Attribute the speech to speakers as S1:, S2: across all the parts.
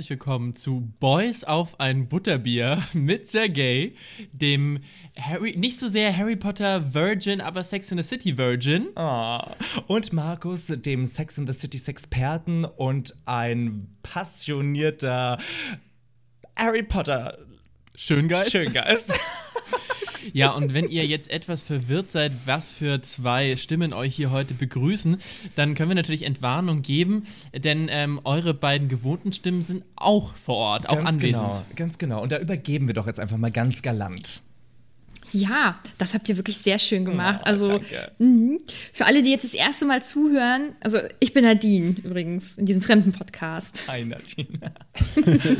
S1: herzlich willkommen zu Boys auf ein Butterbier mit Sergei, dem Harry, nicht so sehr Harry Potter Virgin, aber Sex in the City Virgin.
S2: Ah. Und Markus, dem Sex in the City Sexperten und ein passionierter Harry Potter
S1: Schöngeist.
S2: Schöngeist.
S1: Ja, und wenn ihr jetzt etwas verwirrt seid, was für zwei Stimmen euch hier heute begrüßen, dann können wir natürlich Entwarnung geben, denn ähm, eure beiden gewohnten Stimmen sind auch vor Ort, auch
S2: ganz
S1: anwesend.
S2: genau, ganz genau. Und da übergeben wir doch jetzt einfach mal ganz galant.
S3: Ja, das habt ihr wirklich sehr schön gemacht.
S2: Oh,
S3: also
S2: danke.
S3: mh. für alle, die jetzt das erste Mal zuhören, also ich bin Nadine übrigens in diesem fremden Podcast.
S2: Hi, Nadine.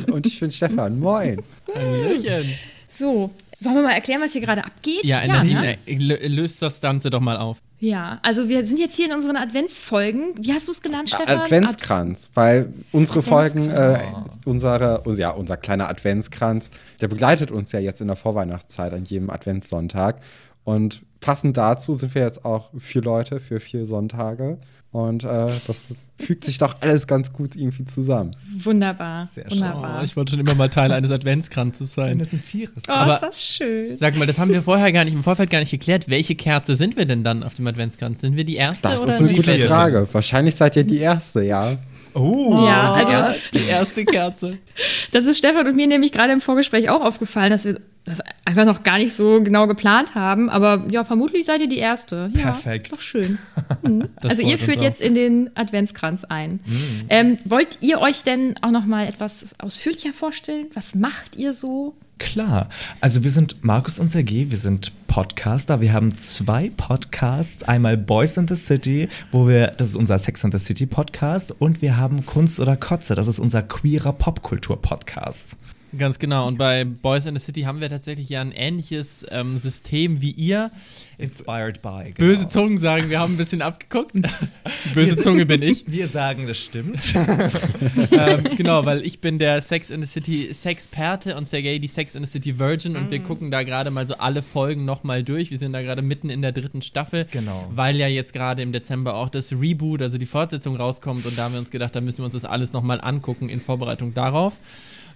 S4: Und ich bin Stefan. Moin.
S1: Hallöchen.
S3: So, sollen wir mal erklären, was hier gerade abgeht?
S1: Ja, Nadine,
S3: ne?
S1: äh, lö- löst das Ganze doch mal auf.
S3: ja, also wir sind jetzt hier in unseren Adventsfolgen. Wie hast du es genannt, Stefan?
S4: Adventskranz, weil unsere Folgen, äh,
S3: Adventskranz.
S4: unsere, ja, unser kleiner Adventskranz, der begleitet uns ja jetzt in der Vorweihnachtszeit an jedem Adventssonntag. Und passend dazu sind wir jetzt auch vier Leute für vier Sonntage. Und äh, das fügt sich doch alles ganz gut irgendwie zusammen.
S3: Wunderbar,
S2: Sehr schön.
S3: wunderbar.
S1: Oh, ich wollte schon immer mal Teil eines Adventskranzes sein.
S2: Das ist ein Vieres.
S3: oh,
S1: aber-
S3: ist das schön.
S1: Sag mal, das haben wir vorher gar nicht im Vorfeld gar nicht geklärt. Welche Kerze sind wir denn dann auf dem Adventskranz? Sind wir die erste
S4: Das
S1: oder
S4: ist eine
S1: die
S4: gute
S1: vierte?
S4: Frage. Wahrscheinlich seid ihr die Erste, ja.
S2: Oh,
S3: Ja,
S2: die
S3: also-
S2: erste.
S1: Die erste Kerze.
S3: Das ist Stefan und mir nämlich gerade im Vorgespräch auch aufgefallen, dass wir das einfach noch gar nicht so genau geplant haben. Aber ja, vermutlich seid ihr die Erste. Ja,
S2: Perfekt.
S3: Ist doch schön. Mhm. Also ihr führt jetzt in den Adventskranz ein. Ähm, wollt ihr euch denn auch noch mal etwas ausführlicher vorstellen? Was macht ihr so?
S2: Klar. Also wir sind Markus und Sergei, wir sind Podcaster. Wir haben zwei Podcasts. Einmal Boys in the City, wo wir, das ist unser Sex in the City Podcast. Und wir haben Kunst oder Kotze, das ist unser queerer Popkultur-Podcast.
S1: Ganz genau. Und bei Boys in the City haben wir tatsächlich ja ein ähnliches ähm, System wie ihr.
S2: Inspired by. Genau.
S1: Böse Zungen sagen, wir haben ein bisschen abgeguckt. Böse Zunge bin ich.
S2: Wir sagen, das stimmt.
S1: ähm, genau, weil ich bin der Sex in the City Sexperte und Sergei die Sex in the City Virgin und
S2: Mhm.
S1: wir gucken da gerade mal so alle Folgen nochmal durch. Wir sind da gerade mitten in der dritten Staffel.
S2: Genau.
S1: Weil ja jetzt gerade im Dezember auch das Reboot, also die Fortsetzung rauskommt und da haben wir uns gedacht, da müssen wir uns das alles nochmal angucken in Vorbereitung darauf.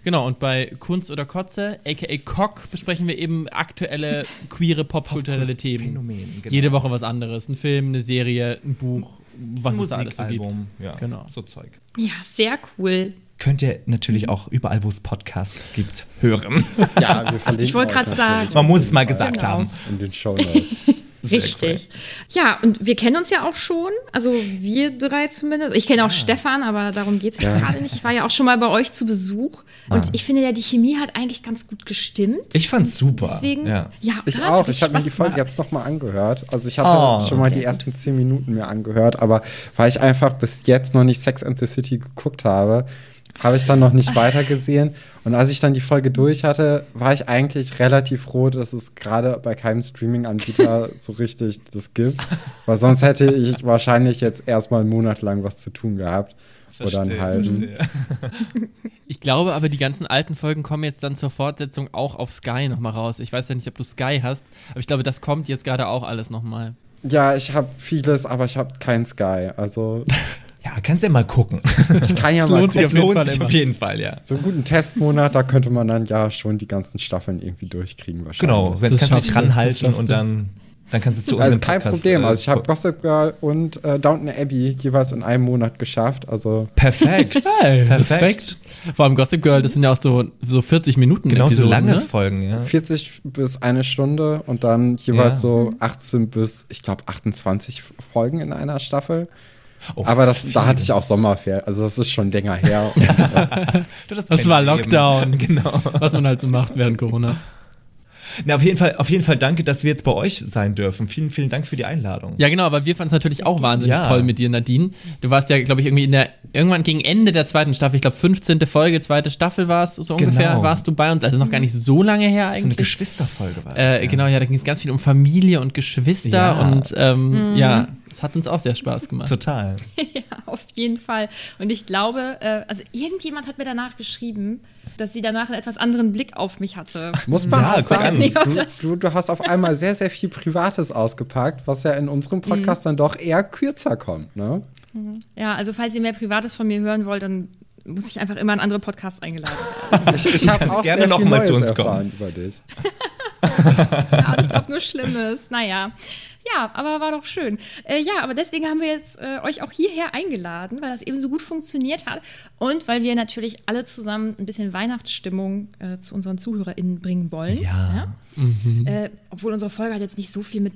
S1: Genau, und bei Kunst oder Kotze, aka Cock, besprechen wir eben aktuelle queere popkulturelle Themen.
S2: Phänomen, genau.
S1: Jede Woche was anderes. Ein Film, eine Serie, ein Buch, was es da alles so gibt.
S2: Musikalbum, ja,
S1: Genau.
S2: so Zeug.
S3: Ja, sehr cool.
S2: Könnt ihr natürlich auch überall, wo es Podcasts gibt, hören.
S4: Ja, wir verlinken
S3: Ich wollte gerade sagen.
S2: Man muss es mal gesagt
S3: Genau.
S2: haben.
S4: in den Show Notes.
S3: Richtig. Ja, und wir kennen uns ja auch schon. Also wir drei zumindest. Ich kenne auch Stefan, aber darum geht es jetzt gerade nicht. Ich war ja auch schon mal bei euch zu Besuch. Und ich finde ja, die Chemie hat eigentlich ganz gut gestimmt.
S2: Ich fand's super.
S3: Deswegen,
S2: ja.
S3: ja,
S4: Ich auch. Ich habe mir die Folge jetzt nochmal angehört. Also ich hatte
S2: Oh,
S4: schon mal die ersten zehn Minuten mir angehört, aber weil ich einfach bis jetzt noch nicht Sex and the City geguckt habe, habe ich dann noch nicht weitergesehen. Und als ich dann die Folge durch hatte, war ich eigentlich relativ froh, dass es gerade bei keinem Streaming-Anbieter so richtig das gibt. Weil sonst hätte ich wahrscheinlich jetzt erstmal einen Monat lang was zu tun gehabt. Oder einen halben.
S1: Ich glaube aber, die ganzen alten Folgen kommen jetzt dann zur Fortsetzung auch auf Sky nochmal raus. Ich weiß ja nicht, ob du Sky hast, aber ich glaube, das kommt jetzt gerade auch alles nochmal.
S4: Ja, ich habe vieles, aber ich habe kein Sky. Also
S2: Ja, kannst ja mal gucken.
S4: ich kann ja mal gucken.
S2: Es
S1: auf jeden
S2: lohnt
S1: Fall
S2: sich
S1: immer.
S2: auf jeden Fall, ja.
S4: So einen guten Testmonat, da könnte man dann ja schon die ganzen Staffeln irgendwie durchkriegen wahrscheinlich.
S2: Genau, wenn
S1: Das
S2: kannst du dich ranhalten und dann, dann kannst du zu
S4: Also
S2: unserem
S4: kein
S2: Podcast,
S4: Problem.
S2: äh,
S4: Also ich habe Gossip Girl und äh, Downton Abbey jeweils in einem Monat geschafft. Also
S2: Perfekt.
S1: Hey,
S2: Perfekt.
S1: Respekt. Vor allem Gossip Girl, das sind ja auch so, so 40 Minuten
S2: Genau so langes
S1: ne?
S2: Folgen, ja.
S4: 40 bis eine Stunde und dann jeweils
S2: Ja.
S4: so 18 bis, ich glaube, 28 Folgen in einer Staffel.
S2: Oh,
S4: Aber
S2: das
S4: da hatte ich auch Sommerferien. Also das ist schon länger her. Und, äh,
S2: das
S1: Das war. Lockdown.
S2: Genau.
S1: Was man halt so macht während Corona.
S2: Na, auf jeden Fall, auf jeden Fall danke, dass wir jetzt bei euch sein dürfen. Vielen, vielen Dank für die Einladung.
S1: Ja, genau, aber wir fanden es natürlich auch wahnsinnig
S2: Ja.
S1: toll mit dir, Nadine. Du warst ja, glaube ich, irgendwie in der, irgendwann gegen Ende der zweiten Staffel, ich glaube 15. Folge, zweite Staffel war es so ungefähr,
S2: Genau.
S1: warst du bei uns. Also noch gar nicht so lange her
S2: So eine
S1: eigentlich.
S2: Geschwisterfolge war das.
S1: Äh,
S2: ja.
S1: Genau, ja, da ging es ganz viel um Familie und Geschwister
S2: Ja.
S1: und ähm, ja, es hat uns auch sehr Spaß gemacht.
S2: Total.
S3: Ja, auf jeden Fall. Und ich glaube, äh, also irgendjemand hat mir danach geschrieben, dass sie danach einen etwas anderen Blick auf mich hatte.
S4: muss man
S2: Ja,
S4: auch sagen,
S3: nicht,
S4: du,
S3: das-
S4: du, du hast auf einmal sehr, sehr viel Privates ausgepackt, was ja in unserem Podcast dann doch eher kürzer kommt. Ne?
S3: Ja, also falls ihr mehr Privates von mir hören wollt, dann muss ich einfach immer in andere Podcasts eingeladen werden.
S4: Ich, ich habe auch
S2: gerne noch mal zu uns
S4: erfahren über dich.
S3: ja, ich glaube nur Schlimmes. Naja. Ja, aber war doch schön. Äh, ja, aber deswegen haben wir jetzt äh, euch auch hierher eingeladen, weil das eben so gut funktioniert hat und weil wir natürlich alle zusammen ein bisschen Weihnachtsstimmung äh, zu unseren ZuhörerInnen bringen wollen.
S2: Ja.
S3: Äh, obwohl unsere Folge hat jetzt nicht so viel mit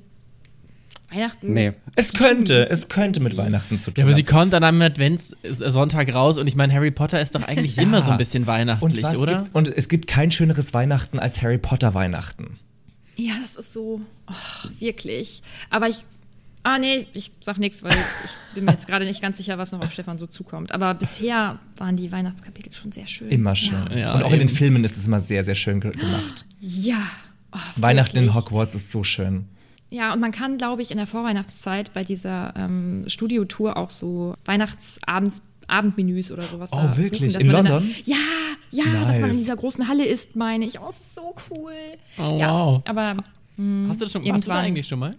S3: Weihnachten.
S4: Nee.
S2: Es könnte, es könnte mit Weihnachten zu tun
S1: Ja, aber sie kommt dann am Adventssonntag raus und ich meine, Harry Potter ist doch eigentlich
S2: Ja.
S1: immer so ein bisschen
S2: und,
S1: weihnachtlich,
S2: was
S1: oder?
S2: Gibt, und es gibt kein schöneres Weihnachten als Harry Potter Weihnachten.
S3: Ja, das ist so, oh, wirklich. Aber ich, ah nee, ich sag nichts, weil ich bin mir jetzt gerade nicht ganz sicher, was noch auf Stefan so zukommt. Aber bisher waren die Weihnachtskapitel schon sehr schön.
S2: Immer schön.
S1: Ja,
S2: und auch in den
S1: eben.
S2: Filmen ist es immer sehr, sehr schön ge- gemacht.
S3: Ja. Oh,
S2: Weihnachten in
S3: wirklich.
S2: Hogwarts ist so schön.
S3: Ja, und man kann, glaube ich, in der Vorweihnachtszeit bei dieser ähm, Studiotour auch so Weihnachtsabends Abendmenüs oder sowas.
S2: Oh,
S3: da
S2: wirklich?
S3: dass
S2: In
S3: man
S2: London?
S3: Da, ja, ja, dass man in
S2: Nice.
S3: dieser großen Halle ist, meine ich. Oh, es ist so cool.
S1: Oh,
S3: ja,
S1: wow.
S3: Aber
S1: Hast du das schon, warst du da
S3: irgendwann-
S1: eigentlich schon mal?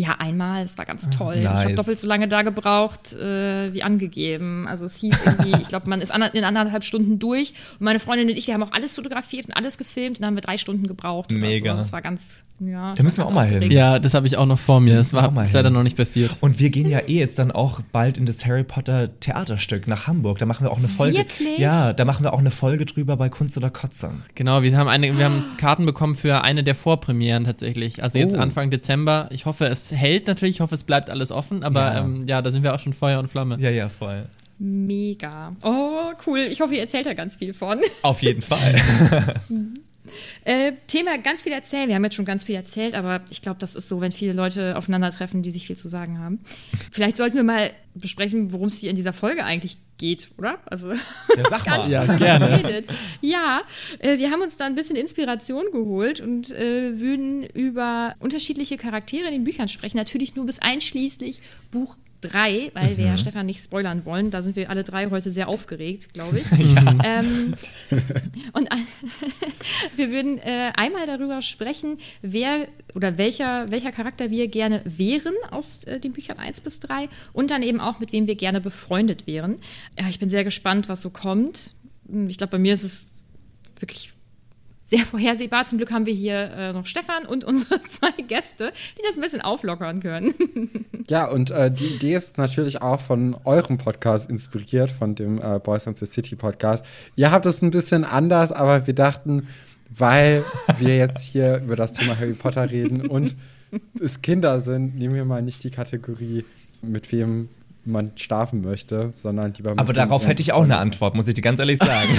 S3: Ja, einmal, das war ganz toll. Ich
S2: nice.
S3: habe doppelt so lange da gebraucht, äh, wie angegeben. Also es hieß irgendwie, ich glaube, man ist ander- in anderthalb Stunden durch. Und meine Freundin und ich, wir haben auch alles fotografiert und alles gefilmt und dann haben wir drei Stunden gebraucht. oder
S2: Mega.
S3: So. Das war ganz, ja.
S2: Da müssen wir auch mal hin.
S1: Ja, das habe ich auch noch vor mir. Das war ist leider
S2: hin.
S1: noch nicht passiert.
S2: Und wir gehen ja eh jetzt dann auch bald in das Harry Potter Theaterstück nach Hamburg. Da machen wir auch eine Folge.
S3: Wirklich?
S2: Ja, da machen wir auch eine Folge drüber bei Kunst oder Kotze.
S1: Genau, wir haben, eine, wir haben Karten bekommen für eine der Vorpremieren tatsächlich. Also jetzt
S4: Oh.
S1: Anfang Dezember. Ich hoffe, es hält natürlich. Ich hoffe, es bleibt alles offen. Aber
S2: Ja.
S1: ja, ähm, ja da sind wir auch schon Feuer und Flamme.
S2: Ja, ja, voll.
S3: Mega. Oh, cool. Ich hoffe, ihr erzählt da ganz viel von.
S2: Auf jeden Fall.
S3: Äh, Thema ganz viel erzählen. Wir haben jetzt schon ganz viel erzählt, aber ich glaube, das ist so, wenn viele Leute aufeinandertreffen, die sich viel zu sagen haben. Vielleicht sollten wir mal besprechen, worum es hier in dieser Folge eigentlich geht, oder? Also
S2: Ja, sag mal.
S3: nicht
S1: Ja, gerne.
S3: geredet. Ja, äh, wir haben uns da ein bisschen Inspiration geholt und äh, würden über unterschiedliche Charaktere in den Büchern sprechen. Natürlich nur bis einschließlich Buch 3, weil wir ja Stefan nicht spoilern wollen. Da sind wir alle drei heute sehr aufgeregt, glaube ich. ähm, und wir würden äh, einmal darüber sprechen, wer oder welcher, welcher Charakter wir gerne wären aus äh, den Büchern 1 bis 3 und dann eben auch, mit wem wir gerne befreundet wären. Ja, ich bin sehr gespannt, was so kommt. Hm, Ich glaube, bei mir ist es wirklich sehr vorhersehbar. Zum Glück haben wir hier äh, noch Stefan und unsere zwei Gäste, die das ein bisschen auflockern können.
S4: Ja, und äh, die Idee ist natürlich auch von eurem Podcast inspiriert, von dem äh, Boys and the City Podcast. Ihr habt es ein bisschen anders, aber wir dachten, weil wir jetzt hier über das Thema Harry Potter reden und es Kinder sind, nehmen wir mal nicht die Kategorie, mit wem man schlafen möchte, sondern lieber
S2: Aber darauf hätte ich auch eine Antwort, muss ich dir ganz ehrlich sagen.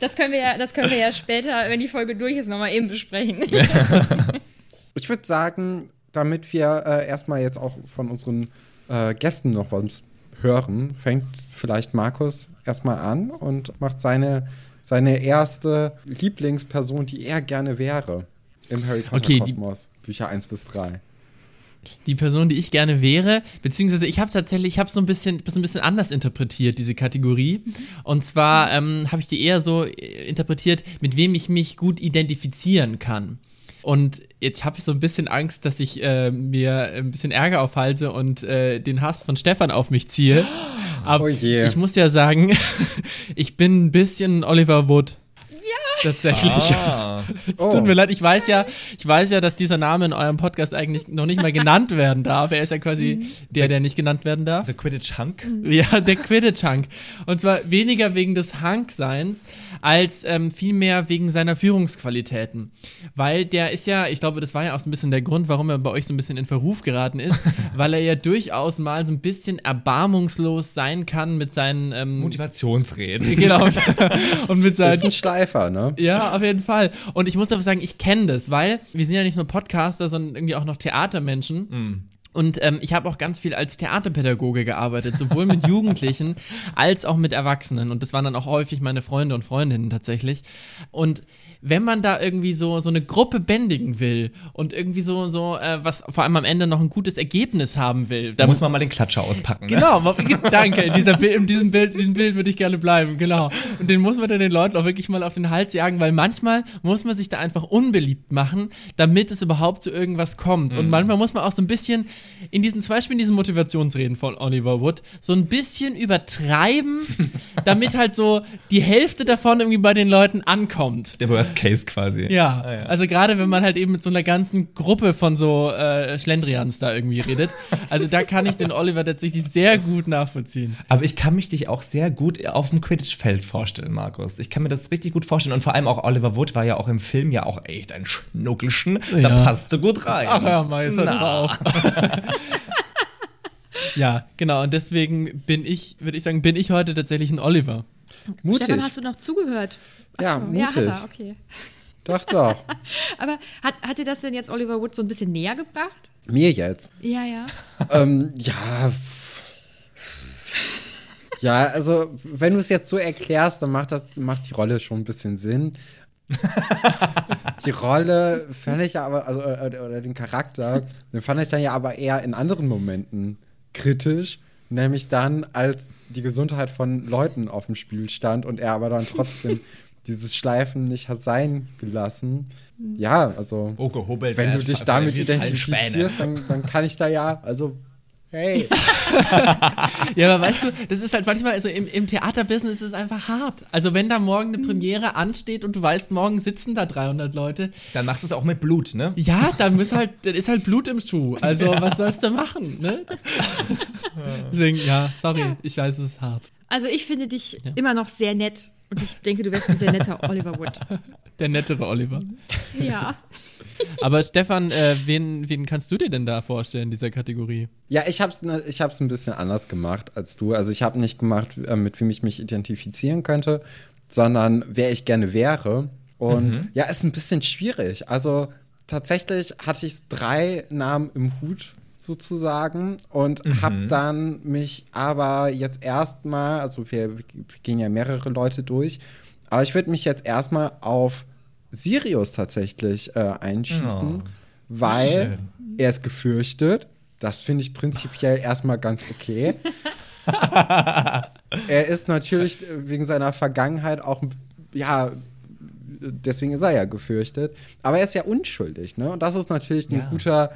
S3: Das können wir ja, das können wir ja später, wenn die Folge durch ist, nochmal eben besprechen.
S4: Ich würde sagen, damit wir äh, erstmal jetzt auch von unseren äh, Gästen noch was hören, fängt vielleicht Markus erstmal an und macht seine, seine erste Lieblingsperson, die er gerne wäre im Harry Potter
S1: Okay,
S4: Kosmos, Bücher 1 bis 3.
S1: Die Person, die ich gerne wäre, beziehungsweise ich habe tatsächlich, ich habe so ein bisschen, so ein bisschen anders interpretiert diese Kategorie. Und zwar ähm, habe ich die eher so äh, interpretiert, mit wem ich mich gut identifizieren kann. Und jetzt habe ich so ein bisschen Angst, dass ich äh, mir ein bisschen Ärger aufhalte und äh, den Hass von Stefan auf mich ziehe. Aber
S4: Oh
S1: ich muss ja sagen, ich bin ein bisschen Oliver Wood. Tatsächlich.
S2: Ah.
S1: Es
S4: Oh.
S1: tut mir leid, ich weiß ja, ich weiß ja, dass dieser Name in eurem Podcast eigentlich noch nicht mal genannt werden darf. Er ist ja quasi der, der nicht genannt werden darf.
S2: The Quidditch Hunk?
S1: Ja, der Quidditch-Hunk. Und zwar weniger wegen des Hunk-Seins, als ähm, vielmehr wegen seiner Führungsqualitäten. Weil der ist ja, ich glaube, das war ja auch so ein bisschen der Grund, warum er bei euch so ein bisschen in Verruf geraten ist, weil er ja durchaus mal so ein bisschen erbarmungslos sein kann mit seinen ähm,
S2: Motivationsreden.
S1: Genau. Und mit
S4: Ist
S1: seinen
S4: ein Schleifer, ne?
S1: Ja, auf jeden Fall. Und ich muss aber sagen, ich kenne das, weil wir sind ja nicht nur Podcaster, sondern irgendwie auch noch Theatermenschen. Und ähm, ich habe auch ganz viel als Theaterpädagoge gearbeitet, sowohl mit Jugendlichen als auch mit Erwachsenen. Und das waren dann auch häufig meine Freunde und Freundinnen tatsächlich. Und wenn man da irgendwie so, so eine Gruppe bändigen will und irgendwie so, so äh, was vor allem am Ende noch ein gutes Ergebnis haben will,
S2: Da
S1: dann
S2: muss man mal den Klatscher auspacken. Ne?
S1: Genau, danke. In, dieser, in diesem Bild, in diesem Bild würde ich gerne bleiben, genau. Und den muss man dann den Leuten auch wirklich mal auf den Hals jagen, weil manchmal muss man sich da einfach unbeliebt machen, damit es überhaupt zu irgendwas kommt. Und manchmal muss man auch so ein bisschen in diesen zwei Spielen, diesen Motivationsreden von Oliver Wood, so ein bisschen übertreiben, damit halt so die Hälfte davon irgendwie bei den Leuten ankommt.
S2: Der Worst Case quasi.
S1: Ja,
S2: Ah, ja.
S1: also gerade wenn man halt eben mit so einer ganzen Gruppe von so äh, Schlendrians da irgendwie redet. Also da kann ich den Oliver tatsächlich sehr gut nachvollziehen.
S2: Aber ich kann mich dich auch sehr gut auf dem Quidditch-Feld vorstellen, Markus. Ich kann mir das richtig gut vorstellen. Und vor allem auch Oliver Wood war ja auch im Film ja auch echt ein Schnuckelchen. Da
S1: Ja.
S2: passte gut rein.
S1: Ach hör mal, jetzt hört
S2: Na.
S1: doch auf. ja, genau. Und deswegen bin ich, würde ich sagen, bin ich heute tatsächlich ein Oliver.
S4: Mutig.
S3: Stefan, hast du noch zugehört?
S4: Ja,
S3: Achso, Ja, hat
S4: mutig.
S3: er, okay.
S4: Doch, doch.
S3: Aber hat, hat dir das denn jetzt Oliver Wood so ein bisschen näher gebracht?
S4: Mir jetzt.
S3: Ja, ja.
S4: ähm, ja. Ja, also, wenn du es jetzt so erklärst, dann macht, das, macht die Rolle schon ein bisschen Sinn. die Rolle fand ich ja aber, also, oder, oder den Charakter, den fand ich dann ja aber eher in anderen Momenten kritisch. Nämlich dann, als die Gesundheit von Leuten auf dem Spiel stand und er aber dann trotzdem dieses Schleifen nicht hat sein gelassen. Ja, also.
S2: Oh, gehobelt.
S4: Wenn du dich damit identifizierst, dann, dann kann ich da ja, also, hey.
S1: Ja, aber weißt du, das ist halt manchmal, also im, im Theaterbusiness ist es einfach hart. Also wenn da morgen eine Premiere ansteht und du weißt, morgen sitzen da 300 Leute,
S2: Dann machst du es auch mit Blut, ne?
S1: ja, da muss halt, dann ist halt Blut im Schuh. Also was sollst du machen, ne? Deswegen, ja, sorry, ich weiß, es ist hart.
S3: Also ich finde dich immer noch sehr nett. Und ich denke, du wärst ein sehr netter Oliver Wood.
S1: Der nettere Oliver.
S3: Ja.
S1: Aber Stefan, äh, wen, wen kannst du dir denn da vorstellen, in dieser Kategorie?
S4: Ja, ich hab's, ne, ich hab's ein bisschen anders gemacht als du. Also ich habe nicht gemacht, äh, mit wem ich mich identifizieren könnte, sondern wer ich gerne wäre. Und ja, ist ein bisschen schwierig. Also tatsächlich hatte ich drei Namen im Hut sozusagen und habe dann mich aber jetzt erstmal, also wir, wir gehen ja mehrere Leute durch, aber ich würde mich jetzt erstmal auf Sirius tatsächlich äh, einschießen,
S2: Oh.
S4: weil
S2: Schön.
S4: er ist gefürchtet. Das finde ich prinzipiell erstmal ganz okay. er ist natürlich wegen seiner Vergangenheit auch, ja, deswegen ist er ja gefürchtet. Aber er ist ja unschuldig, ne? Und das ist natürlich ein
S2: Ja.
S4: guter,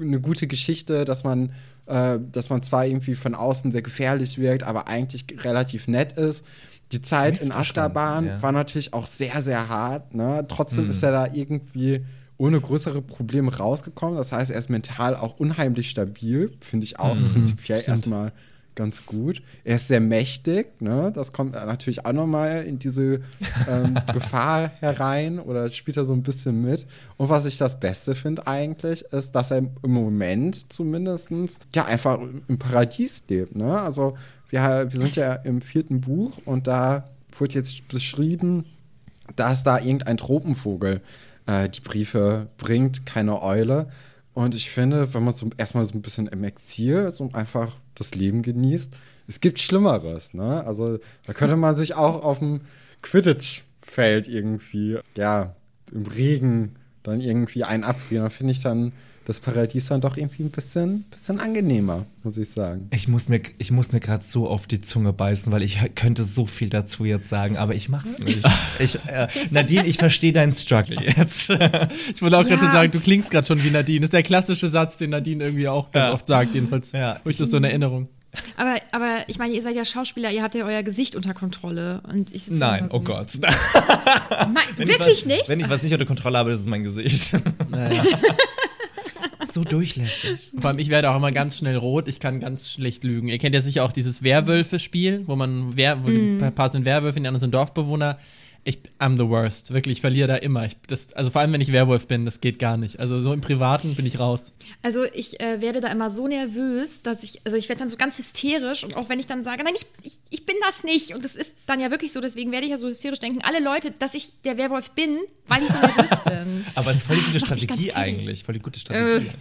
S4: eine gute Geschichte, dass man, äh, dass man zwar irgendwie von außen sehr gefährlich wirkt, aber eigentlich relativ nett ist. Die Zeit in Ashtabahn
S2: ja.
S4: war natürlich auch sehr, sehr hart. Ne? Trotzdem ist er da irgendwie ohne größere Probleme rausgekommen. Das heißt, er ist mental auch unheimlich stabil. Finde ich auch prinzipiell erstmal ganz gut. Er ist sehr mächtig. Ne? Das kommt natürlich auch nochmal in diese ähm, Gefahr herein oder spielt er so ein bisschen mit. Und was ich das Beste finde eigentlich, ist, dass er im Moment zumindest ja einfach im Paradies lebt. Ne? Also wir, wir sind ja im vierten Buch und da wurde jetzt beschrieben, dass da irgendein Tropenvogel äh, die Briefe bringt, keine Eule. Und ich finde, wenn man so erstmal so ein bisschen im Exil so einfach das Leben genießt, es gibt Schlimmeres, ne? Also da könnte man sich auch auf dem Quidditch-Feld irgendwie, ja, im Regen dann irgendwie einen abfrieren. Da finde ich dann das Paradies dann doch irgendwie ein bisschen, bisschen angenehmer, muss ich sagen.
S2: Ich muss mir, ich muss mir gerade so auf die Zunge beißen, weil ich könnte so viel dazu jetzt sagen, aber ich mach's nicht. ich, äh, Nadine, ich verstehe deinen Struggle jetzt.
S1: Ich wollte auch gerade
S3: Ja.
S1: schon sagen, du klingst gerade schon wie Nadine. Das ist der klassische Satz, den Nadine irgendwie auch ganz
S2: Ja.
S1: oft sagt, jedenfalls.
S2: Ja.
S1: Ich das so in Erinnerung.
S3: Aber, aber ich meine, ihr seid ja Schauspieler, ihr habt ja euer Gesicht unter Kontrolle. Und ich
S2: Nein,
S3: so-
S2: oh Gott.
S3: Ma-
S2: Wenn ich
S3: Wirklich
S2: was,
S3: nicht?
S2: Wenn ich was nicht unter Kontrolle habe, das ist mein Gesicht. so durchlässig.
S1: Vor allem, ich werde auch immer ganz schnell rot. Ich kann ganz schlecht lügen. Ihr kennt ja sicher auch dieses Werwölfe-Spiel, wo man, Wer wo
S3: Mm.
S1: ein paar sind Werwölfe, die anderen sind Dorfbewohner. Ich, I'm the worst. Wirklich, ich verliere da immer. Ich, das, also vor allem, wenn ich Werwolf bin, das geht gar nicht. Also so im Privaten bin ich raus.
S3: Also ich äh, werde da immer so nervös, dass ich, also ich werde dann so ganz hysterisch und auch wenn ich dann sage, nein, ich, ich, ich bin das nicht und das ist dann ja wirklich so, deswegen werde ich ja so hysterisch denken, alle Leute, dass ich der Werwolf bin, weil ich so nervös bin.
S2: Aber es ist voll die gute Strategie eigentlich. Voll die gute Strategie.
S3: Es